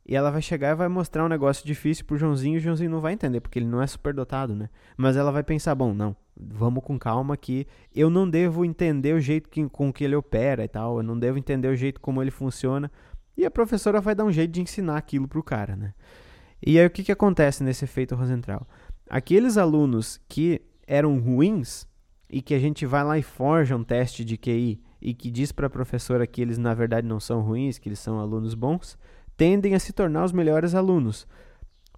E ela vai chegar e vai mostrar um negócio difícil pro Joãozinho e o Joãozinho não vai entender, porque ele não é superdotado, né? Mas ela vai pensar, bom, não, vamos com calma que eu não devo entender o jeito que, com que ele opera e tal, eu não devo entender o jeito como ele funciona. E a professora vai dar um jeito de ensinar aquilo pro cara, né? E aí o que, que acontece nesse efeito Rosentral? Aqueles alunos que eram ruins, e que a gente vai lá e forja um teste de QI e que diz para a professora que eles na verdade não são ruins, que eles são alunos bons, tendem a se tornar os melhores alunos.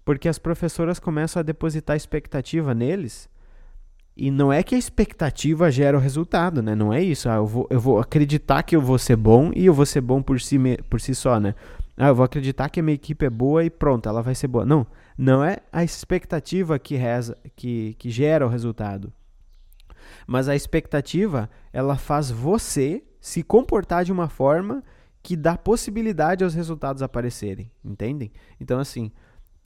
Porque as professoras começam a depositar expectativa neles. E não é que a expectativa gera o resultado, né? Não é isso. Ah, eu vou, eu vou acreditar que eu vou ser bom e eu vou ser bom por si, por si só, né? Ah, eu vou acreditar que a minha equipe é boa e pronto, ela vai ser boa. Não, não é a expectativa que, reza, que, que gera o resultado. Mas a expectativa, ela faz você se comportar de uma forma que dá possibilidade aos resultados aparecerem, entendem? Então assim,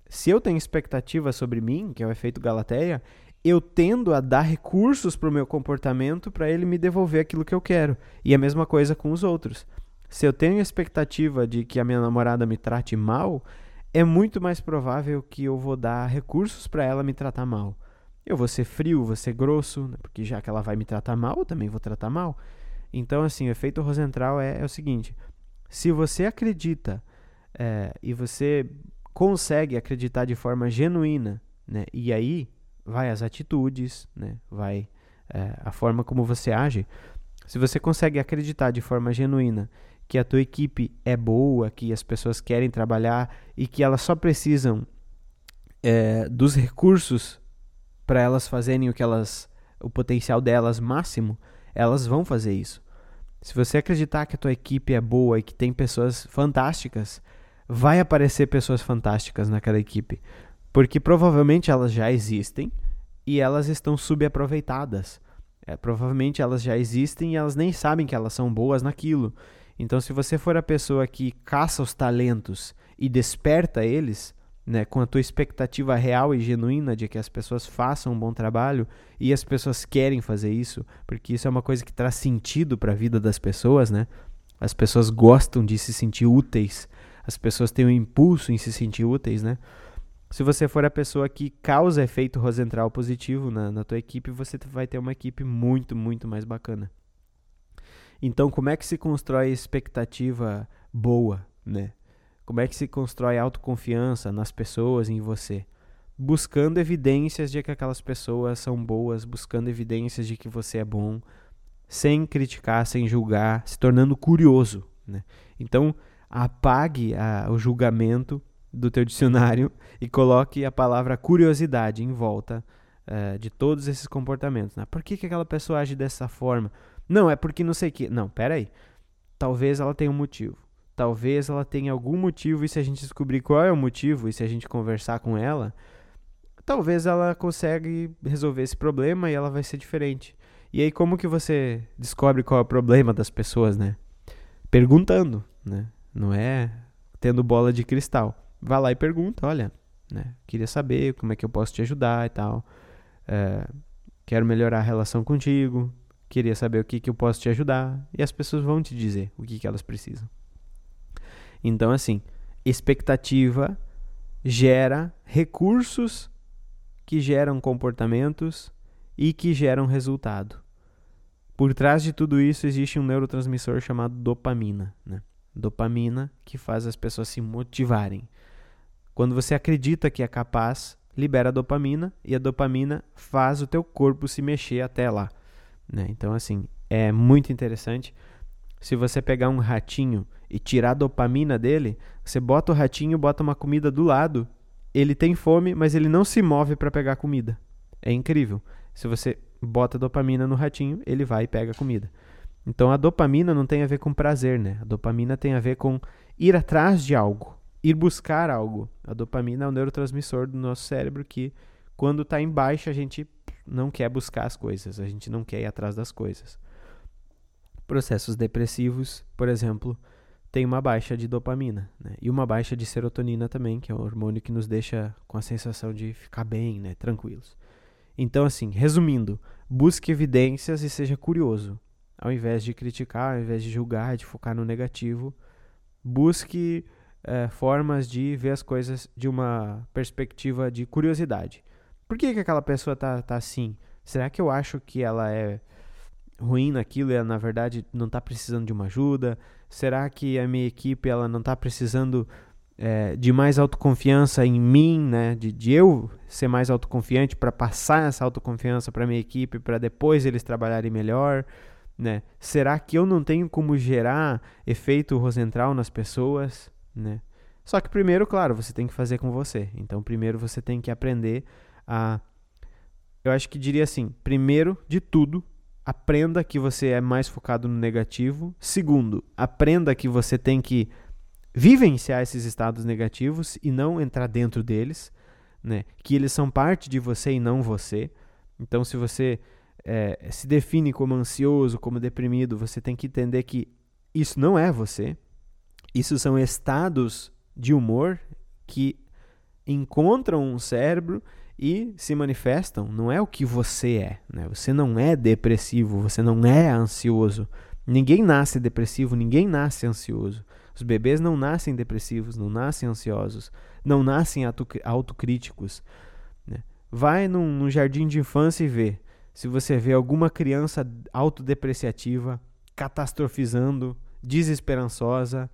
se eu tenho expectativa sobre mim, que é o efeito Galateia, eu tendo a dar recursos para o meu comportamento para ele me devolver aquilo que eu quero. E a mesma coisa com os outros. Se eu tenho expectativa de que a minha namorada me trate mal, é muito mais provável que eu vou dar recursos para ela me tratar mal. Eu vou ser frio, vou ser grosso, né? porque já que ela vai me tratar mal, eu também vou tratar mal. Então, assim, o efeito Rosentral é, é o seguinte: se você acredita é, e você consegue acreditar de forma genuína, né? E aí vai as atitudes, né? vai é, a forma como você age. Se você consegue acreditar de forma genuína que a tua equipe é boa, que as pessoas querem trabalhar e que elas só precisam é, dos recursos para elas fazerem o que elas, o potencial delas máximo, elas vão fazer isso. Se você acreditar que a tua equipe é boa e que tem pessoas fantásticas, vai aparecer pessoas fantásticas naquela equipe, porque provavelmente elas já existem e elas estão subaproveitadas. É, provavelmente elas já existem e elas nem sabem que elas são boas naquilo. Então, se você for a pessoa que caça os talentos e desperta eles, né, com a tua expectativa real e genuína de que as pessoas façam um bom trabalho e as pessoas querem fazer isso, porque isso é uma coisa que traz sentido para a vida das pessoas, né? As pessoas gostam de se sentir úteis, as pessoas têm um impulso em se sentir úteis, né? Se você for a pessoa que causa efeito rosentral positivo na, na tua equipe, você vai ter uma equipe muito, muito mais bacana. Então, como é que se constrói expectativa boa, né? Como é que se constrói autoconfiança nas pessoas, em você? Buscando evidências de que aquelas pessoas são boas, buscando evidências de que você é bom, sem criticar, sem julgar, se tornando curioso. Né? Então, apague a, o julgamento do teu dicionário [laughs] e coloque a palavra curiosidade em volta uh, de todos esses comportamentos. Né? Por que, que aquela pessoa age dessa forma? Não, é porque não sei o que. Não, peraí. Talvez ela tenha um motivo. Talvez ela tenha algum motivo e se a gente descobrir qual é o motivo e se a gente conversar com ela, talvez ela consegue resolver esse problema e ela vai ser diferente. E aí como que você descobre qual é o problema das pessoas, né? Perguntando, né? Não é tendo bola de cristal. Vá lá e pergunta, olha, né? Queria saber como é que eu posso te ajudar e tal. É, quero melhorar a relação contigo. Queria saber o que, que eu posso te ajudar. E as pessoas vão te dizer o que, que elas precisam. Então, assim, expectativa gera recursos que geram comportamentos e que geram resultado. Por trás de tudo isso existe um neurotransmissor chamado dopamina, né? Dopamina que faz as pessoas se motivarem. Quando você acredita que é capaz, libera dopamina e a dopamina faz o teu corpo se mexer até lá, né? Então assim, é muito interessante. Se você pegar um ratinho e tirar a dopamina dele, você bota o ratinho, bota uma comida do lado, ele tem fome, mas ele não se move para pegar comida. É incrível. Se você bota dopamina no ratinho, ele vai e pega comida. Então a dopamina não tem a ver com prazer, né? A dopamina tem a ver com ir atrás de algo, ir buscar algo. A dopamina é o neurotransmissor do nosso cérebro que, quando está em baixa, a gente não quer buscar as coisas, a gente não quer ir atrás das coisas. Processos depressivos, por exemplo, tem uma baixa de dopamina né? e uma baixa de serotonina também, que é o hormônio que nos deixa com a sensação de ficar bem, né? tranquilos. Então, assim, resumindo, busque evidências e seja curioso. Ao invés de criticar, ao invés de julgar, de focar no negativo, busque é, formas de ver as coisas de uma perspectiva de curiosidade. Por que, que aquela pessoa tá, tá assim? Será que eu acho que ela é ruim naquilo e ela, na verdade não está precisando de uma ajuda? Será que a minha equipe ela não está precisando é, de mais autoconfiança em mim, né? De, de eu ser mais autoconfiante para passar essa autoconfiança para minha equipe, para depois eles trabalharem melhor, né? Será que eu não tenho como gerar efeito rosentral nas pessoas, né? Só que primeiro, claro, você tem que fazer com você. Então, primeiro você tem que aprender a eu acho que diria assim, primeiro de tudo, aprenda que você é mais focado no negativo. Segundo, aprenda que você tem que vivenciar esses estados negativos e não entrar dentro deles, né? Que eles são parte de você e não você. Então, se você é, se define como ansioso, como deprimido, você tem que entender que isso não é você. Isso são estados de humor que encontram um cérebro e se manifestam, não é o que você é. Né? Você não é depressivo, você não é ansioso. Ninguém nasce depressivo, ninguém nasce ansioso. Os bebês não nascem depressivos, não nascem ansiosos, não nascem autocríticos. Né? Vai num, num jardim de infância e vê. Se você vê alguma criança autodepreciativa, catastrofizando, desesperançosa,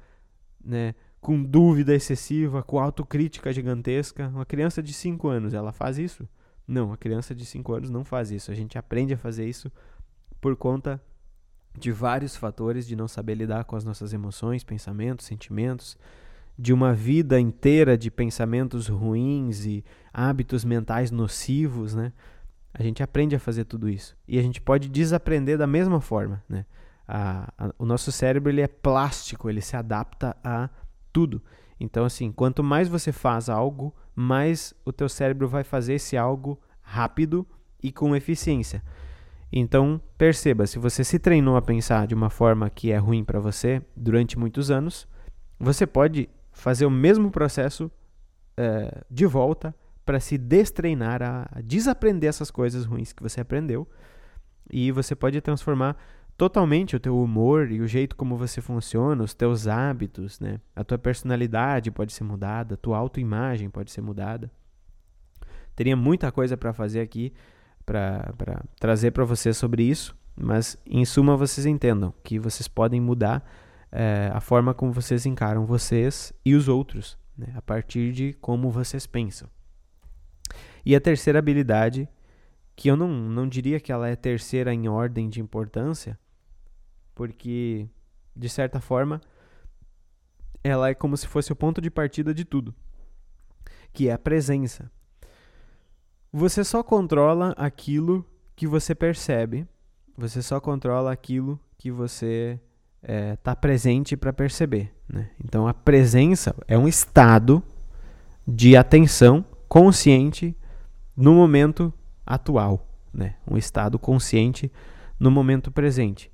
né? Com dúvida excessiva, com autocrítica gigantesca. Uma criança de 5 anos, ela faz isso? Não, a criança de 5 anos não faz isso. A gente aprende a fazer isso por conta de vários fatores de não saber lidar com as nossas emoções, pensamentos, sentimentos, de uma vida inteira de pensamentos ruins e hábitos mentais nocivos, né? A gente aprende a fazer tudo isso e a gente pode desaprender da mesma forma, né? A, a, o nosso cérebro ele é plástico, ele se adapta a tudo. Então, assim, quanto mais você faz algo, mais o teu cérebro vai fazer esse algo rápido e com eficiência. Então, perceba, se você se treinou a pensar de uma forma que é ruim para você durante muitos anos, você pode fazer o mesmo processo é, de volta para se destreinar a, a desaprender essas coisas ruins que você aprendeu e você pode transformar totalmente o teu humor e o jeito como você funciona, os teus hábitos, né? A tua personalidade pode ser mudada, a tua autoimagem pode ser mudada. Teria muita coisa para fazer aqui para trazer para vocês sobre isso, mas em suma vocês entendam que vocês podem mudar é, a forma como vocês encaram vocês e os outros, né, a partir de como vocês pensam. E a terceira habilidade, que eu não, não diria que ela é terceira em ordem de importância, porque, de certa forma, ela é como se fosse o ponto de partida de tudo, que é a presença. Você só controla aquilo que você percebe, você só controla aquilo que você está é, tá presente para perceber. Né? Então, a presença é um estado de atenção consciente no momento atual, né? um estado consciente no momento presente.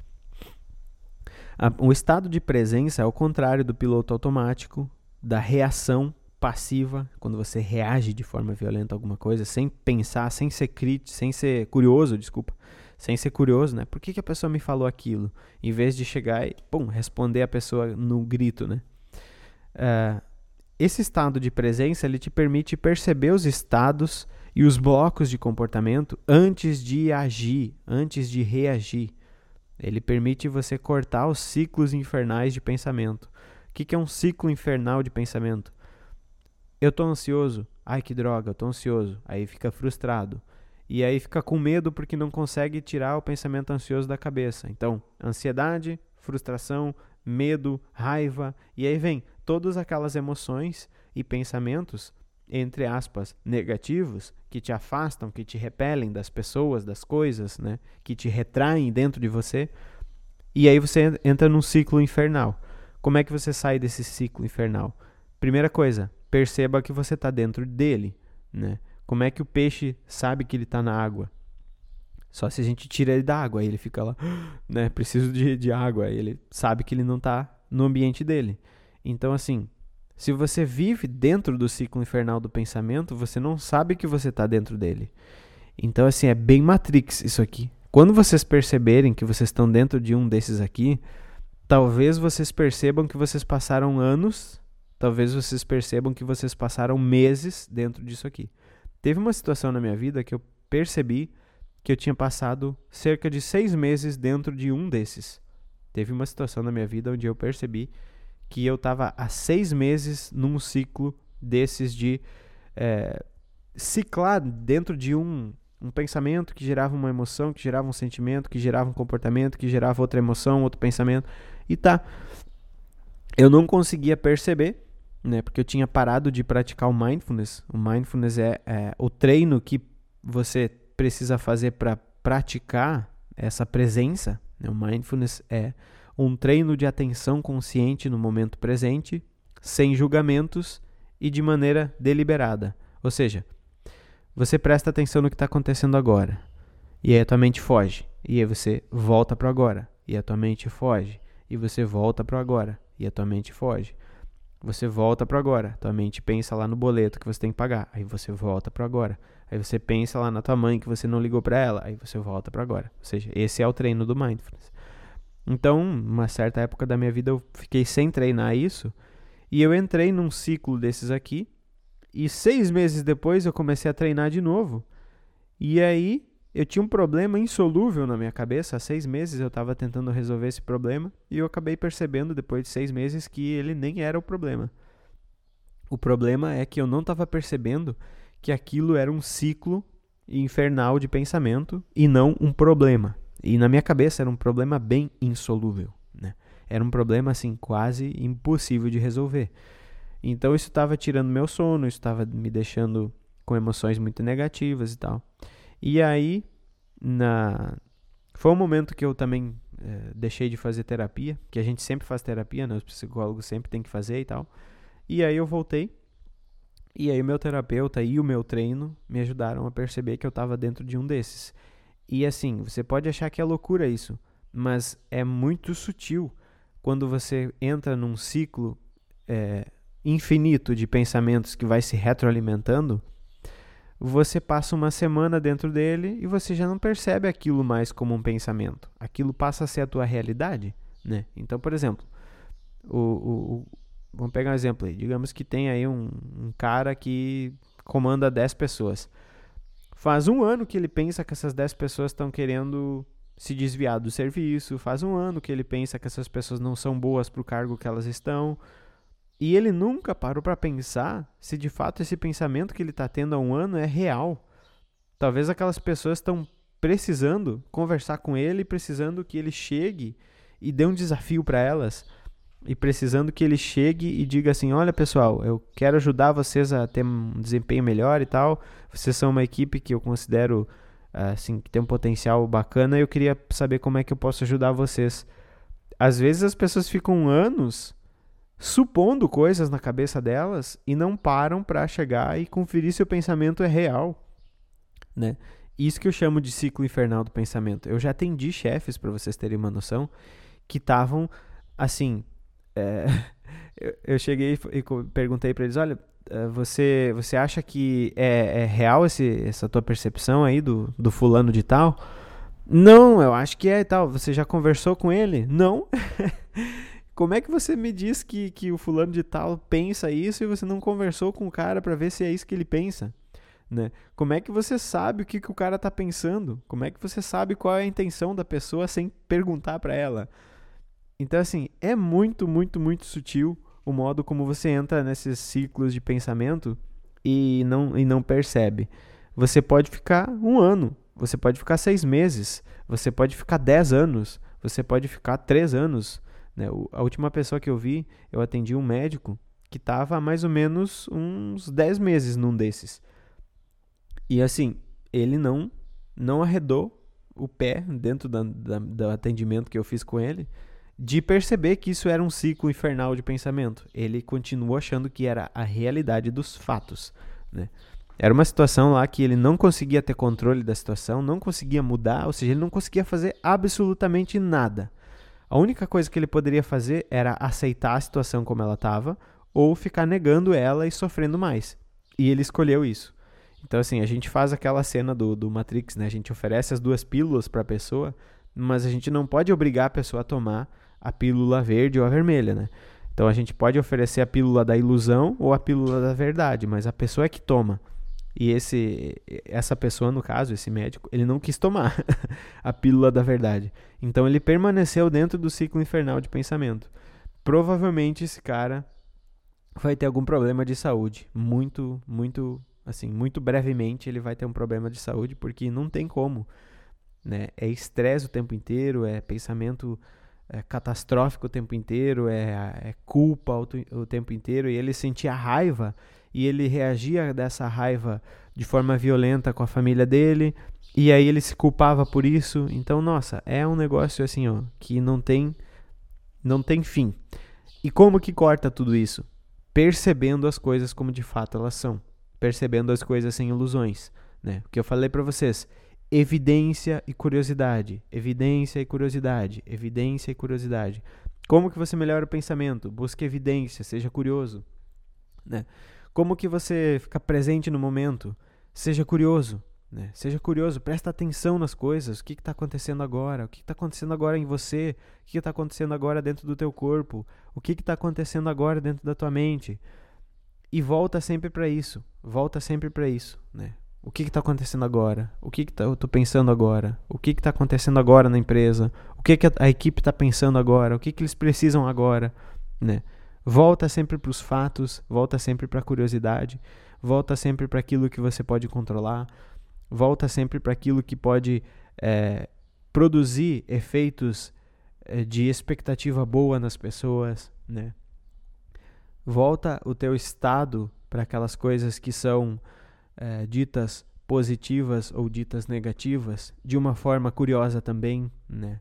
A, o estado de presença é o contrário do piloto automático, da reação passiva, quando você reage de forma violenta a alguma coisa, sem pensar, sem ser crítico, sem ser curioso, desculpa sem ser curioso, né? Por que, que a pessoa me falou aquilo? Em vez de chegar e, pum, responder a pessoa no grito, né? Uh, esse estado de presença, ele te permite perceber os estados e os blocos de comportamento antes de agir, antes de reagir. Ele permite você cortar os ciclos infernais de pensamento. O que, que é um ciclo infernal de pensamento? Eu tô ansioso. Ai, que droga, tô ansioso. Aí fica frustrado. E aí fica com medo porque não consegue tirar o pensamento ansioso da cabeça. Então, ansiedade, frustração, medo, raiva, e aí vem todas aquelas emoções e pensamentos, entre aspas, negativos, que te afastam, que te repelem das pessoas, das coisas, né? que te retraem dentro de você. E aí você entra num ciclo infernal. Como é que você sai desse ciclo infernal? Primeira coisa, perceba que você está dentro dele. Né? Como é que o peixe sabe que ele está na água? Só se a gente tira ele da água, aí ele fica lá, [gasps] né? Preciso de, de água. Aí ele sabe que ele não está no ambiente dele. Então, assim, se você vive dentro do ciclo infernal do pensamento, você não sabe que você está dentro dele. Então, assim, é bem Matrix isso aqui. Quando vocês perceberem que vocês estão dentro de um desses aqui, talvez vocês percebam que vocês passaram anos, talvez vocês percebam que vocês passaram meses dentro disso aqui. Teve uma situação na minha vida que eu percebi que eu tinha passado cerca de seis meses dentro de um desses. Teve uma situação na minha vida onde eu percebi que eu estava há seis meses num ciclo desses de é, ciclar dentro de um, um pensamento que gerava uma emoção, que gerava um sentimento, que gerava um comportamento, que gerava outra emoção, outro pensamento. E tá. Eu não conseguia perceber né? Porque eu tinha parado de praticar o mindfulness. O mindfulness é, é o treino que você precisa fazer para praticar essa presença. Né? O mindfulness é um treino de atenção consciente no momento presente, sem julgamentos e de maneira deliberada. Ou seja, você presta atenção no que está acontecendo agora. E aí a tua mente foge. E aí você volta para agora. E a tua mente foge. E você volta para agora. E a tua mente foge. Você volta para agora. Tua mente pensa lá no boleto que você tem que pagar. Aí você volta para agora. Aí você pensa lá na tua mãe que você não ligou para ela. Aí você volta para agora. Ou seja, esse é o treino do mindfulness. Então, uma certa época da minha vida eu fiquei sem treinar isso e eu entrei num ciclo desses aqui. E seis meses depois eu comecei a treinar de novo. E aí eu tinha um problema insolúvel na minha cabeça. Há seis meses eu estava tentando resolver esse problema e eu acabei percebendo depois de seis meses que ele nem era o problema. O problema é que eu não estava percebendo que aquilo era um ciclo infernal de pensamento e não um problema. E na minha cabeça era um problema bem insolúvel, né? Era um problema assim quase impossível de resolver. Então isso estava tirando meu sono, isso estava me deixando com emoções muito negativas e tal. E aí na foi um momento que eu também é, deixei de fazer terapia, que a gente sempre faz terapia, né? Os psicólogos sempre tem que fazer e tal. E aí eu voltei. E aí o meu terapeuta e o meu treino me ajudaram a perceber que eu estava dentro de um desses. E assim, você pode achar que é loucura isso, mas é muito sutil quando você entra num ciclo é, infinito de pensamentos que vai se retroalimentando você passa uma semana dentro dele e você já não percebe aquilo mais como um pensamento. Aquilo passa a ser a tua realidade, né? Então, por exemplo, o, o, o vamos pegar um exemplo aí. Digamos que tem aí um, um cara que comanda 10 pessoas. Faz um ano que ele pensa que essas 10 pessoas estão querendo se desviar do serviço. Faz um ano que ele pensa que essas pessoas não são boas para o cargo que elas estão. E ele nunca parou para pensar se de fato esse pensamento que ele está tendo há um ano é real. Talvez aquelas pessoas estão precisando conversar com ele, precisando que ele chegue e dê um desafio para elas, e precisando que ele chegue e diga assim: Olha pessoal, eu quero ajudar vocês a ter um desempenho melhor e tal. Vocês são uma equipe que eu considero assim que tem um potencial bacana. E eu queria saber como é que eu posso ajudar vocês. Às vezes as pessoas ficam anos supondo coisas na cabeça delas e não param para chegar e conferir se o pensamento é real, né? Isso que eu chamo de ciclo infernal do pensamento. Eu já atendi chefes, para vocês terem uma noção, que estavam assim. É, [laughs] eu, eu, cheguei e perguntei para eles: olha, eh, você, você acha que é, é real esse, essa tua percepção aí do, do fulano de tal? Não, eu acho que é e tal. Você já conversou com ele? Não. [laughs] Como é que você me diz que, que o fulano de tal pensa isso e você não conversou com o cara para ver se é isso que ele pensa? Né? Como é que você sabe o que, que o cara tá pensando? Como é que você sabe qual é a intenção da pessoa sem perguntar para ela? Então, assim, é muito, muito, muito sutil o modo como você entra nesses ciclos de pensamento e não, e não percebe. Você pode ficar um ano, você pode ficar seis meses, você pode ficar dez anos, você pode ficar três anos né? A última pessoa que eu vi, eu atendi um médico que estava há mais ou menos uns 10 meses num desses. E assim, ele não, não arredou o pé dentro da, da, do atendimento que eu fiz com ele de perceber que isso era um ciclo infernal de pensamento. Ele continuou achando que era a realidade dos fatos. Né? Era uma situação lá que ele não conseguia ter controle da situação, não conseguia mudar, ou seja, ele não conseguia fazer absolutamente nada. A única coisa que ele poderia fazer era aceitar a situação como ela estava ou ficar negando ela e sofrendo mais. E ele escolheu isso. Então, assim, a gente faz aquela cena do, do Matrix, né? A gente oferece as duas pílulas para a pessoa, mas a gente não pode obrigar a pessoa a tomar a pílula verde ou a vermelha, né? Então, a gente pode oferecer a pílula da ilusão ou a pílula da verdade, mas a pessoa é que toma. E esse, essa pessoa, no caso, esse médico, ele não quis tomar [laughs] a pílula da verdade. Então ele permaneceu dentro do ciclo infernal de pensamento. Provavelmente esse cara vai ter algum problema de saúde. Muito, muito, assim, muito brevemente ele vai ter um problema de saúde, porque não tem como. Né? É estresse o tempo inteiro, é pensamento é, catastrófico o tempo inteiro, é, é culpa o, o tempo inteiro, e ele sentia raiva e ele reagia dessa raiva de forma violenta com a família dele, e aí ele se culpava por isso. Então, nossa, é um negócio assim, ó, que não tem não tem fim. E como que corta tudo isso? Percebendo as coisas como de fato elas são, percebendo as coisas sem ilusões, né? O que eu falei para vocês, evidência e curiosidade, evidência e curiosidade, evidência e curiosidade. Como que você melhora o pensamento? Busque evidência, seja curioso, né? Como que você fica presente no momento? Seja curioso, né? Seja curioso, presta atenção nas coisas. O que está acontecendo agora? O que está acontecendo agora em você? O que está acontecendo agora dentro do teu corpo? O que está acontecendo agora dentro da tua mente? E volta sempre para isso. Volta sempre para isso, né? O que está acontecendo agora? O que, que tá, eu estou pensando agora? O que está acontecendo agora na empresa? O que, que a, a equipe está pensando agora? O que, que eles precisam agora? Né? Volta sempre para os fatos, volta sempre para a curiosidade, volta sempre para aquilo que você pode controlar, Volta sempre para aquilo que pode é, produzir efeitos é, de expectativa boa nas pessoas, né? Volta o teu estado para aquelas coisas que são é, ditas positivas ou ditas negativas de uma forma curiosa também, né?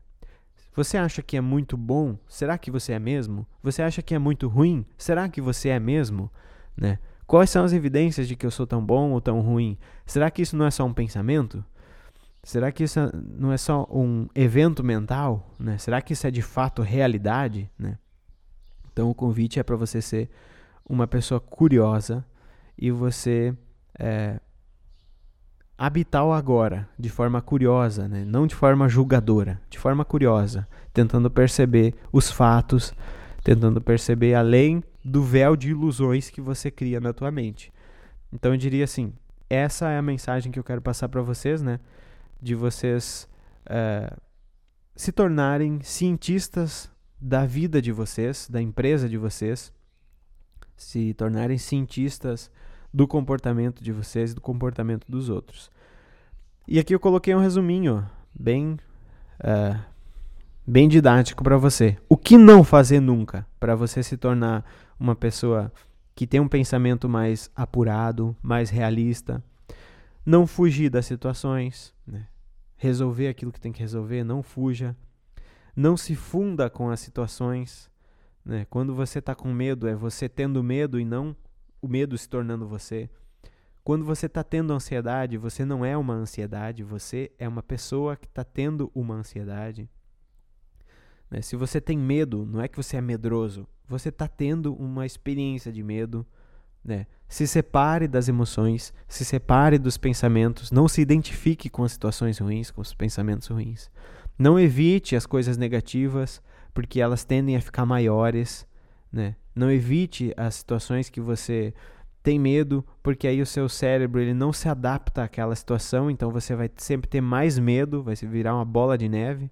Você acha que é muito bom? Será que você é mesmo? Você acha que é muito ruim? Será que você é mesmo? Né? Quais são as evidências de que eu sou tão bom ou tão ruim? Será que isso não é só um pensamento? Será que isso não é só um evento mental? Né? Será que isso é de fato realidade? Né? Então o convite é para você ser uma pessoa curiosa e você é, habitar o agora de forma curiosa, né? não de forma julgadora, de forma curiosa, tentando perceber os fatos, tentando perceber além do véu de ilusões que você cria na tua mente. Então eu diria assim, essa é a mensagem que eu quero passar para vocês, né? De vocês uh, se tornarem cientistas da vida de vocês, da empresa de vocês, se tornarem cientistas do comportamento de vocês e do comportamento dos outros. E aqui eu coloquei um resuminho bem, uh, bem didático para você. O que não fazer nunca para você se tornar uma pessoa que tem um pensamento mais apurado, mais realista, não fugir das situações, né? resolver aquilo que tem que resolver, não fuja, não se funda com as situações. Né? Quando você está com medo, é você tendo medo e não o medo se tornando você. Quando você está tendo ansiedade, você não é uma ansiedade, você é uma pessoa que está tendo uma ansiedade. Né? Se você tem medo, não é que você é medroso, você está tendo uma experiência de medo. Né? Se separe das emoções, se separe dos pensamentos, não se identifique com as situações ruins, com os pensamentos ruins. Não evite as coisas negativas, porque elas tendem a ficar maiores. Né? Não evite as situações que você tem medo, porque aí o seu cérebro ele não se adapta àquela situação, então você vai sempre ter mais medo, vai se virar uma bola de neve.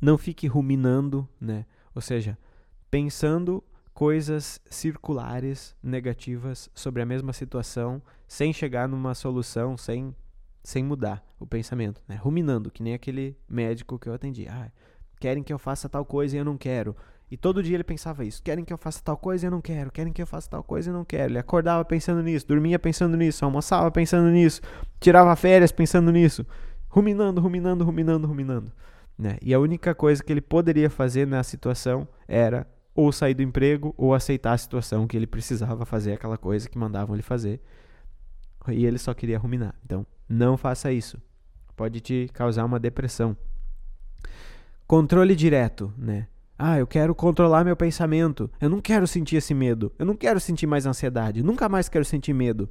Não fique ruminando, né? Ou seja, pensando coisas circulares negativas sobre a mesma situação, sem chegar numa solução, sem sem mudar o pensamento, né? Ruminando, que nem aquele médico que eu atendi. Ah, querem que eu faça tal coisa e eu não quero. E todo dia ele pensava isso. Querem que eu faça tal coisa eu não quero. Querem que eu faça tal coisa eu não quero. Ele acordava pensando nisso, dormia pensando nisso, almoçava pensando nisso, tirava férias pensando nisso. Ruminando, ruminando, ruminando, ruminando. Né? E a única coisa que ele poderia fazer na situação era ou sair do emprego ou aceitar a situação que ele precisava fazer aquela coisa que mandavam ele fazer. E ele só queria ruminar. Então, não faça isso. Pode te causar uma depressão. Controle direto, né? Ah, eu quero controlar meu pensamento. Eu não quero sentir esse medo. Eu não quero sentir mais ansiedade. nunca mais quero sentir medo.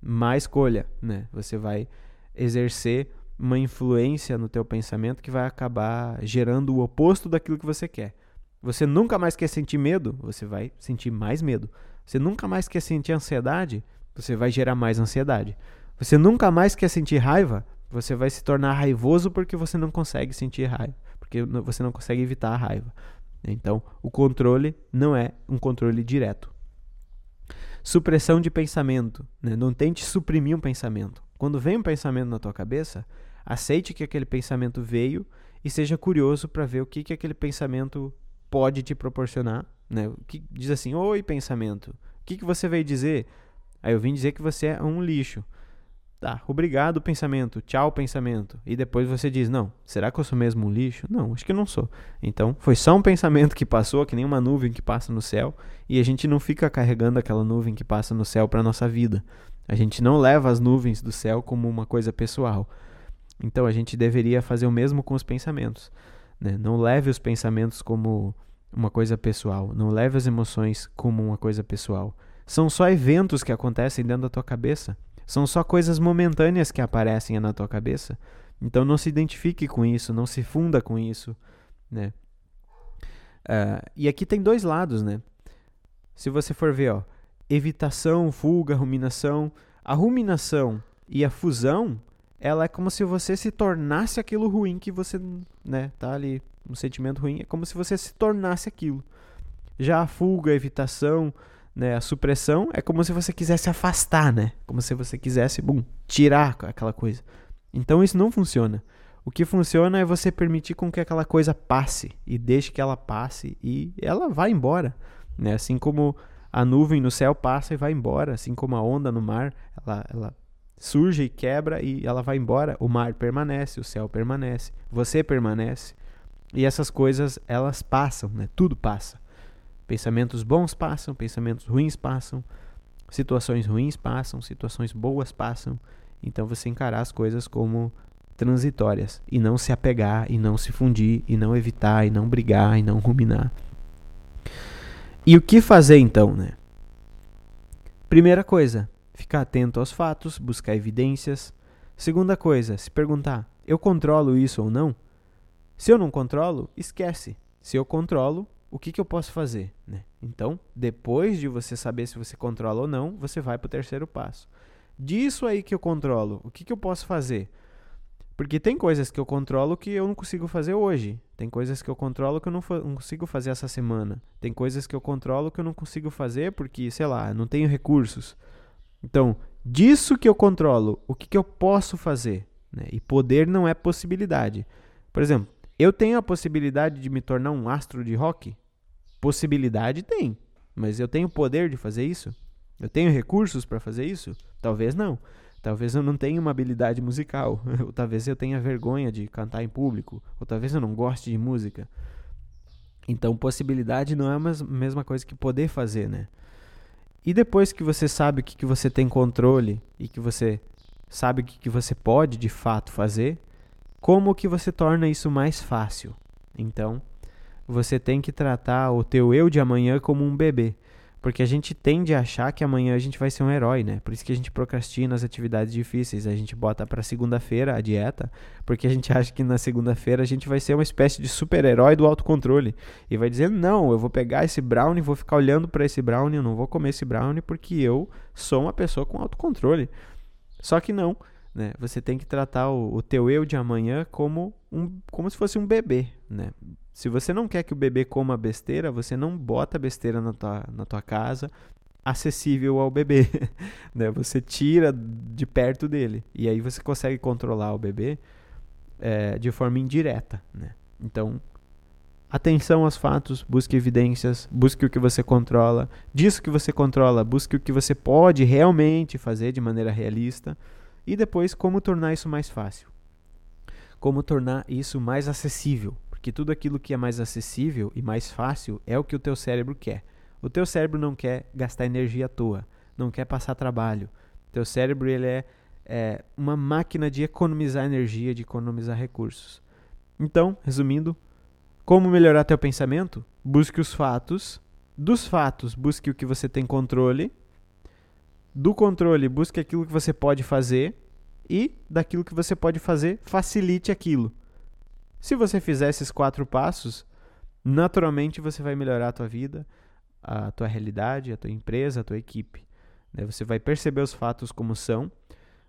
Má escolha, né? Você vai exercer uma influência no teu pensamento que vai acabar gerando o oposto daquilo que você quer. Você nunca mais quer sentir medo, você vai sentir mais medo. Você nunca mais quer sentir ansiedade, você vai gerar mais ansiedade. Você nunca mais quer sentir raiva, você vai se tornar raivoso porque você não consegue sentir raiva, porque você não consegue evitar a raiva. Então, o controle não é um controle direto. Supressão de pensamento. Né? Não tente suprimir um pensamento. Quando vem um pensamento na tua cabeça, aceite que aquele pensamento veio e seja curioso para ver o que, que aquele pensamento pode te proporcionar. Né? Que diz assim: Oi, pensamento, o que, que você veio dizer? Aí eu vim dizer que você é um lixo. Tá, obrigado, pensamento. Tchau, pensamento. E depois você diz: Não, será que eu sou mesmo um lixo? Não, acho que não sou. Então, foi só um pensamento que passou, que nem uma nuvem que passa no céu. E a gente não fica carregando aquela nuvem que passa no céu para nossa vida. A gente não leva as nuvens do céu como uma coisa pessoal. Então, a gente deveria fazer o mesmo com os pensamentos. Né? Não leve os pensamentos como uma coisa pessoal. Não leve as emoções como uma coisa pessoal. São só eventos que acontecem dentro da tua cabeça. São só coisas momentâneas que aparecem na tua cabeça. Então não se identifique com isso, não se funda com isso, né? Uh, e aqui tem dois lados, né? Se você for ver, ó, evitação, fuga, ruminação, a ruminação e a fusão, ela é como se você se tornasse aquilo ruim que você, né, tá ali, um sentimento ruim, é como se você se tornasse aquilo. Já a fuga, a evitação, né? A supressão é como se você quisesse afastar, né? Como se você quisesse, bum, tirar aquela coisa. Então isso não funciona. O que funciona é você permitir com que aquela coisa passe e deixe que ela passe e ela vai embora, né? Assim como a nuvem no céu passa e vai embora, assim como a onda no mar, ela, ela surge e quebra e ela vai embora. O mar permanece, o céu permanece, você permanece. E essas coisas, elas passam, né? Tudo passa. Pensamentos bons passam, pensamentos ruins passam, situações ruins passam, situações boas passam. Então você encarar as coisas como transitórias e não se apegar e não se fundir e não evitar e não brigar e não ruminar. E o que fazer então, né? Primeira coisa, ficar atento aos fatos, buscar evidências. Segunda coisa, se perguntar: eu controlo isso ou não? Se eu não controlo, esquece. Se eu controlo, o que, que eu posso fazer? Né? Então, depois de você saber se você controla ou não, você vai para o terceiro passo. Disso aí que eu controlo, o que, que eu posso fazer? Porque tem coisas que eu controlo que eu não consigo fazer hoje. Tem coisas que eu controlo que eu não, não, consigo fazer essa semana. Tem coisas que eu controlo que eu não consigo fazer porque, sei lá, não tenho recursos. Então, disso que eu controlo, o que, que eu posso fazer? Né? E poder não é possibilidade. Por exemplo, eu tenho a possibilidade de me tornar um astro de rock? Possibilidade tem, mas eu tenho poder de fazer isso? Eu tenho recursos para fazer isso? Talvez não. Talvez eu não tenha uma habilidade musical, [laughs] ou talvez eu tenha vergonha de cantar em público, ou talvez eu não goste de música. Então, possibilidade não é a mesma coisa que poder fazer, né? E depois que você sabe o que, que você tem controle e que você sabe o que, que você pode de fato fazer, como que você torna isso mais fácil? Então, você tem que tratar o teu eu de amanhã como um bebê. Porque a gente tende a achar que amanhã a gente vai ser um herói, né? Por isso que a gente procrastina as atividades difíceis. A gente bota para segunda-feira a dieta, porque a gente [laughs] acha que na segunda-feira a gente vai ser uma espécie de super-herói do autocontrole. E vai dizer: "Não, eu vou pegar esse brownie, vou ficar olhando para esse brownie, eu não vou comer esse brownie porque eu sou uma pessoa com autocontrole". Só que não. Né? Você tem que tratar o, o teu eu de amanhã como, um, como se fosse um bebê. Né? Se você não quer que o bebê coma besteira, você não bota besteira na tua, na tua casa acessível ao bebê. [laughs] né? Você tira de perto dele. E aí você consegue controlar o bebê é, de forma indireta. Né? Então, atenção aos fatos, busque evidências, busque o que você controla. Disso que você controla, busque o que você pode realmente fazer de maneira realista. E depois, como tornar isso mais fácil? Como tornar isso mais acessível? Porque tudo aquilo que é mais acessível e mais fácil é o que o teu cérebro quer. O teu cérebro não quer gastar energia à toa, não quer passar trabalho. O teu cérebro ele é, é uma máquina de economizar energia, de economizar recursos. Então, resumindo, como melhorar teu pensamento? Busque os fatos. Dos fatos, busque o que você tem controle do controle, busque aquilo que você pode fazer e daquilo que você pode fazer, facilite aquilo. Se você fizer esses quatro passos, naturalmente você vai melhorar a tua vida, a tua realidade, a tua empresa, a tua equipe. Né? Você vai perceber os fatos como são,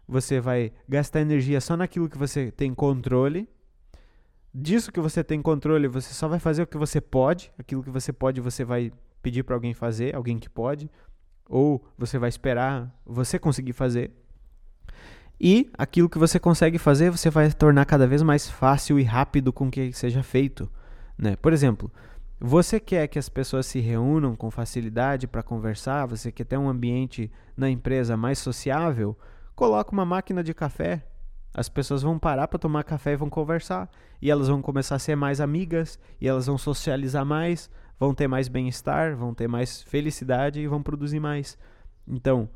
você vai gastar energia só naquilo que você tem controle. Disso que você tem controle, você só vai fazer o que você pode, aquilo que você pode, você vai pedir para alguém fazer, alguém que pode ou você vai esperar você conseguir fazer. E aquilo que você consegue fazer, você vai tornar cada vez mais fácil e rápido com que seja feito. Né? Por exemplo, você quer que as pessoas se reúnam com facilidade para conversar, você quer ter um ambiente na empresa mais sociável, coloca uma máquina de café. As pessoas vão parar para tomar café e vão conversar. E elas vão começar a ser mais amigas, e elas vão socializar mais, vão ter mais bem-estar, vão ter mais felicidade e vão produzir mais. Então,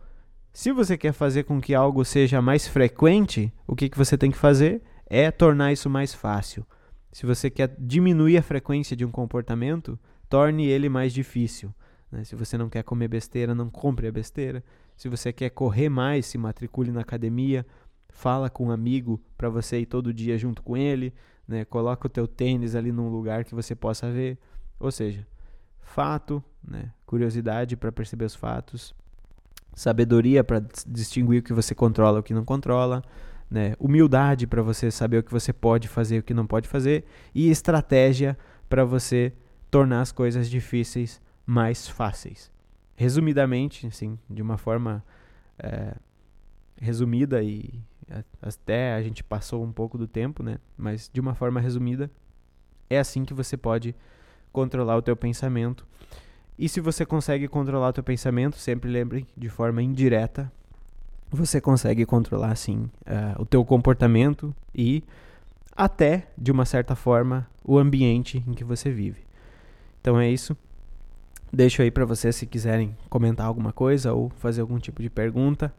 se você quer fazer com que algo seja mais frequente, o que, que você tem que fazer é tornar isso mais fácil. Se você quer diminuir a frequência de um comportamento, torne ele mais difícil. Né? Se você não quer comer besteira, não compre a besteira. Se você quer correr mais, se matricule na academia. Fala com um amigo para você ir todo dia junto com ele. Né? Coloca o teu tênis ali num lugar que você possa ver. Ou seja, fato, né? curiosidade para perceber os fatos, sabedoria para distinguir o que você controla e o que não controla, né? humildade para você saber o que você pode fazer e o que não pode fazer, e estratégia para você tornar as coisas difíceis mais fáceis. resumidamente, assim, de uma forma é, resumida e até a gente passou um pouco do tempo, né? Mas de uma forma resumida, é assim que você pode controlar o teu pensamento. E se você consegue controlar teu pensamento, sempre lembre de forma indireta, você consegue controlar sim uh, o teu comportamento e até de uma certa forma o ambiente em que você vive. Então é isso. Deixo aí para vocês se quiserem comentar alguma coisa ou fazer algum tipo de pergunta.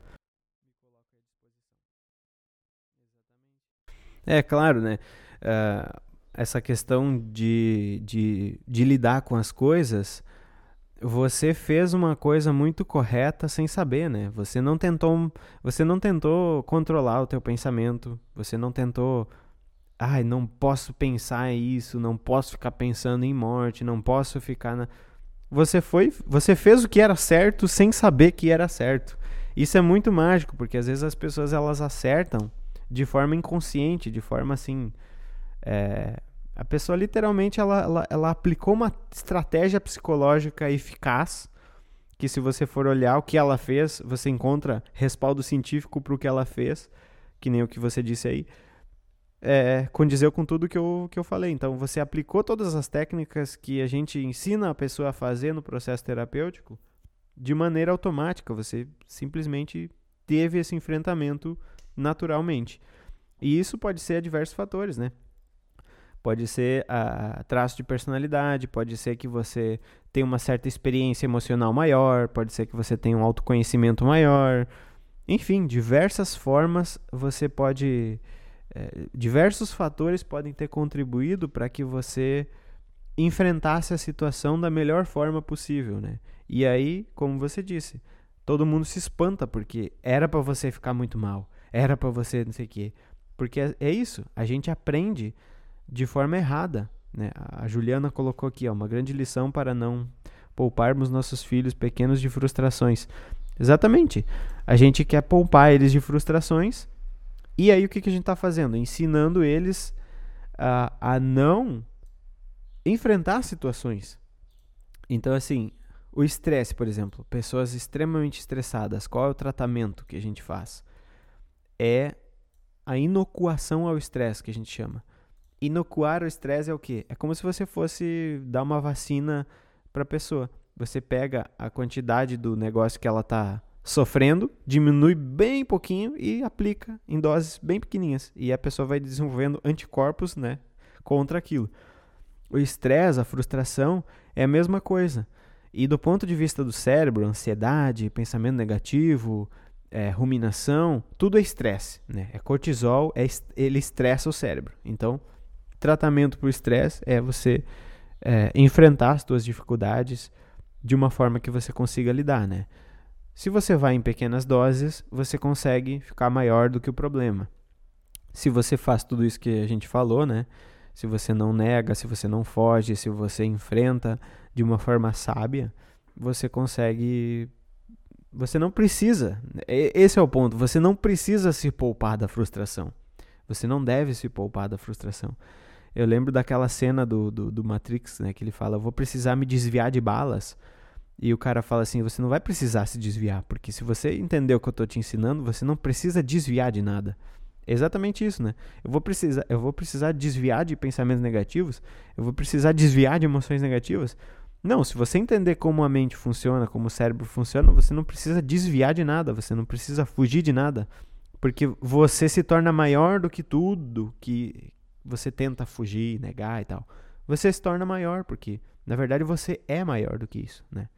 É claro, né? Uh, essa questão de, de, de lidar com as coisas, você fez uma coisa muito correta sem saber, né? Você não tentou, você não tentou controlar o teu pensamento, você não tentou, ai, não posso pensar isso, não posso ficar pensando em morte, não posso ficar na Você foi, você fez o que era certo sem saber que era certo. Isso é muito mágico, porque às vezes as pessoas elas acertam de forma inconsciente, de forma assim. É, a pessoa literalmente ela, ela, ela, aplicou uma estratégia psicológica eficaz. Que se você for olhar o que ela fez, você encontra respaldo científico para o que ela fez, que nem o que você disse aí. É, condizeu com tudo que eu, que eu falei. Então, você aplicou todas as técnicas que a gente ensina a pessoa a fazer no processo terapêutico de maneira automática. Você simplesmente teve esse enfrentamento naturalmente. E isso pode ser a diversos fatores, né? Pode ser a traço de personalidade, pode ser que você tenha uma certa experiência emocional maior, pode ser que você tenha um autoconhecimento maior. Enfim, diversas formas você pode. É, diversos fatores podem ter contribuído para que você enfrentasse a situação da melhor forma possível, né? E aí, como você disse, todo mundo se espanta porque era para você ficar muito mal era para você não sei o quê. Porque é, é, isso, a gente aprende de forma errada. Né? A Juliana colocou aqui ó, uma grande lição para não pouparmos nossos filhos pequenos de frustrações. Exatamente. A gente quer poupar eles de frustrações. E aí o que, que a gente está fazendo? Ensinando eles a, a não enfrentar situações. Então, assim, o estresse, por exemplo, pessoas extremamente estressadas, qual é o tratamento que a gente faz? é a inocuação ao estresse, que a gente chama. Inocuar o estresse é o quê? É como se você fosse dar uma vacina para a pessoa. Você pega a quantidade do negócio que ela está sofrendo, diminui bem pouquinho e aplica em doses bem pequenininhas. E a pessoa vai desenvolvendo anticorpos né, contra aquilo. O estresse, a frustração, é a mesma coisa. E do ponto de vista do cérebro, ansiedade, pensamento negativo, é, ruminação, tudo é estresse, né? É cortisol, é, ele estressa o cérebro. Então, tratamento para o estresse é você é, enfrentar as suas dificuldades de uma forma que você consiga lidar, né? Se você vai em pequenas doses, você consegue ficar maior do que o problema. Se você faz tudo isso que a gente falou, né? Se você não nega, se você não foge, se você enfrenta de uma forma sábia, você consegue você não precisa, esse é o ponto, você não precisa se poupar da frustração. Você não deve se poupar da frustração. Eu lembro daquela cena do, do, do Matrix, né, que ele fala, vou precisar me desviar de balas. E o cara fala assim, você não vai precisar se desviar, porque se você entender o que eu estou te ensinando, você não precisa desviar de nada. É exatamente isso, né? Eu vou precisar, eu vou precisar desviar de pensamentos negativos, eu vou precisar desviar de emoções negativas, não, se você entender como a mente funciona, como o cérebro funciona, você não precisa desviar de nada, você não precisa fugir de nada, porque você se torna maior do que tudo que você tenta fugir, negar e tal. Você se torna maior porque, na verdade, você é maior do que isso, né?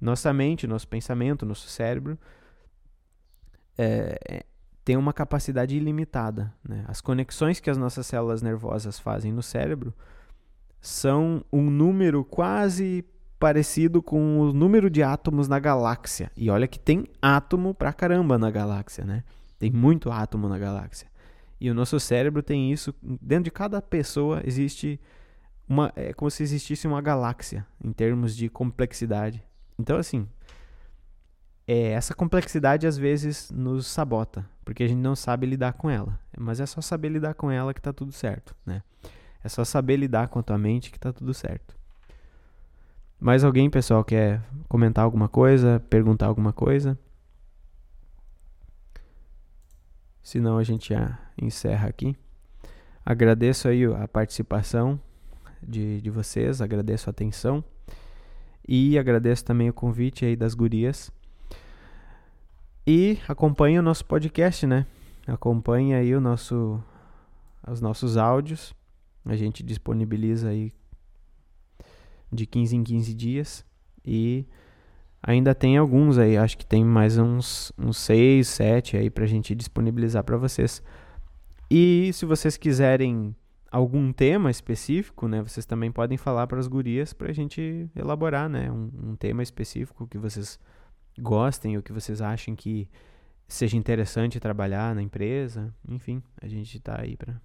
Nossa mente, nosso pensamento, nosso cérebro é, tem uma capacidade ilimitada, né? As conexões que as nossas células nervosas fazem no cérebro são um número quase parecido com o número de átomos na galáxia. E olha que tem átomo pra caramba na galáxia, né? Tem muito átomo na galáxia. E o nosso cérebro tem isso. Dentro de cada pessoa existe uma. É como se existisse uma galáxia em termos de complexidade. Então, assim. É, essa complexidade às vezes nos sabota, porque a gente não sabe lidar com ela. Mas é só saber lidar com ela que tá tudo certo, né? É só saber lidar com a tua mente que tá tudo certo. Mais alguém, pessoal, quer comentar alguma coisa, perguntar alguma coisa? Senão a gente já encerra aqui. Agradeço aí a participação de, de vocês, agradeço a atenção e agradeço também o convite aí das gurias. E acompanhe o nosso podcast, né? Acompanhe aí o nosso, os nossos áudios. A gente disponibiliza aí de 15 em 15 dias. E ainda tem alguns aí, acho que tem mais uns, uns 6, 7 aí pra gente disponibilizar para vocês. E se vocês quiserem algum tema específico, né, vocês também podem falar para as gurias para a gente elaborar, né, um, um, tema específico que vocês gostem ou que vocês achem que seja interessante trabalhar na empresa. Enfim, a gente está aí para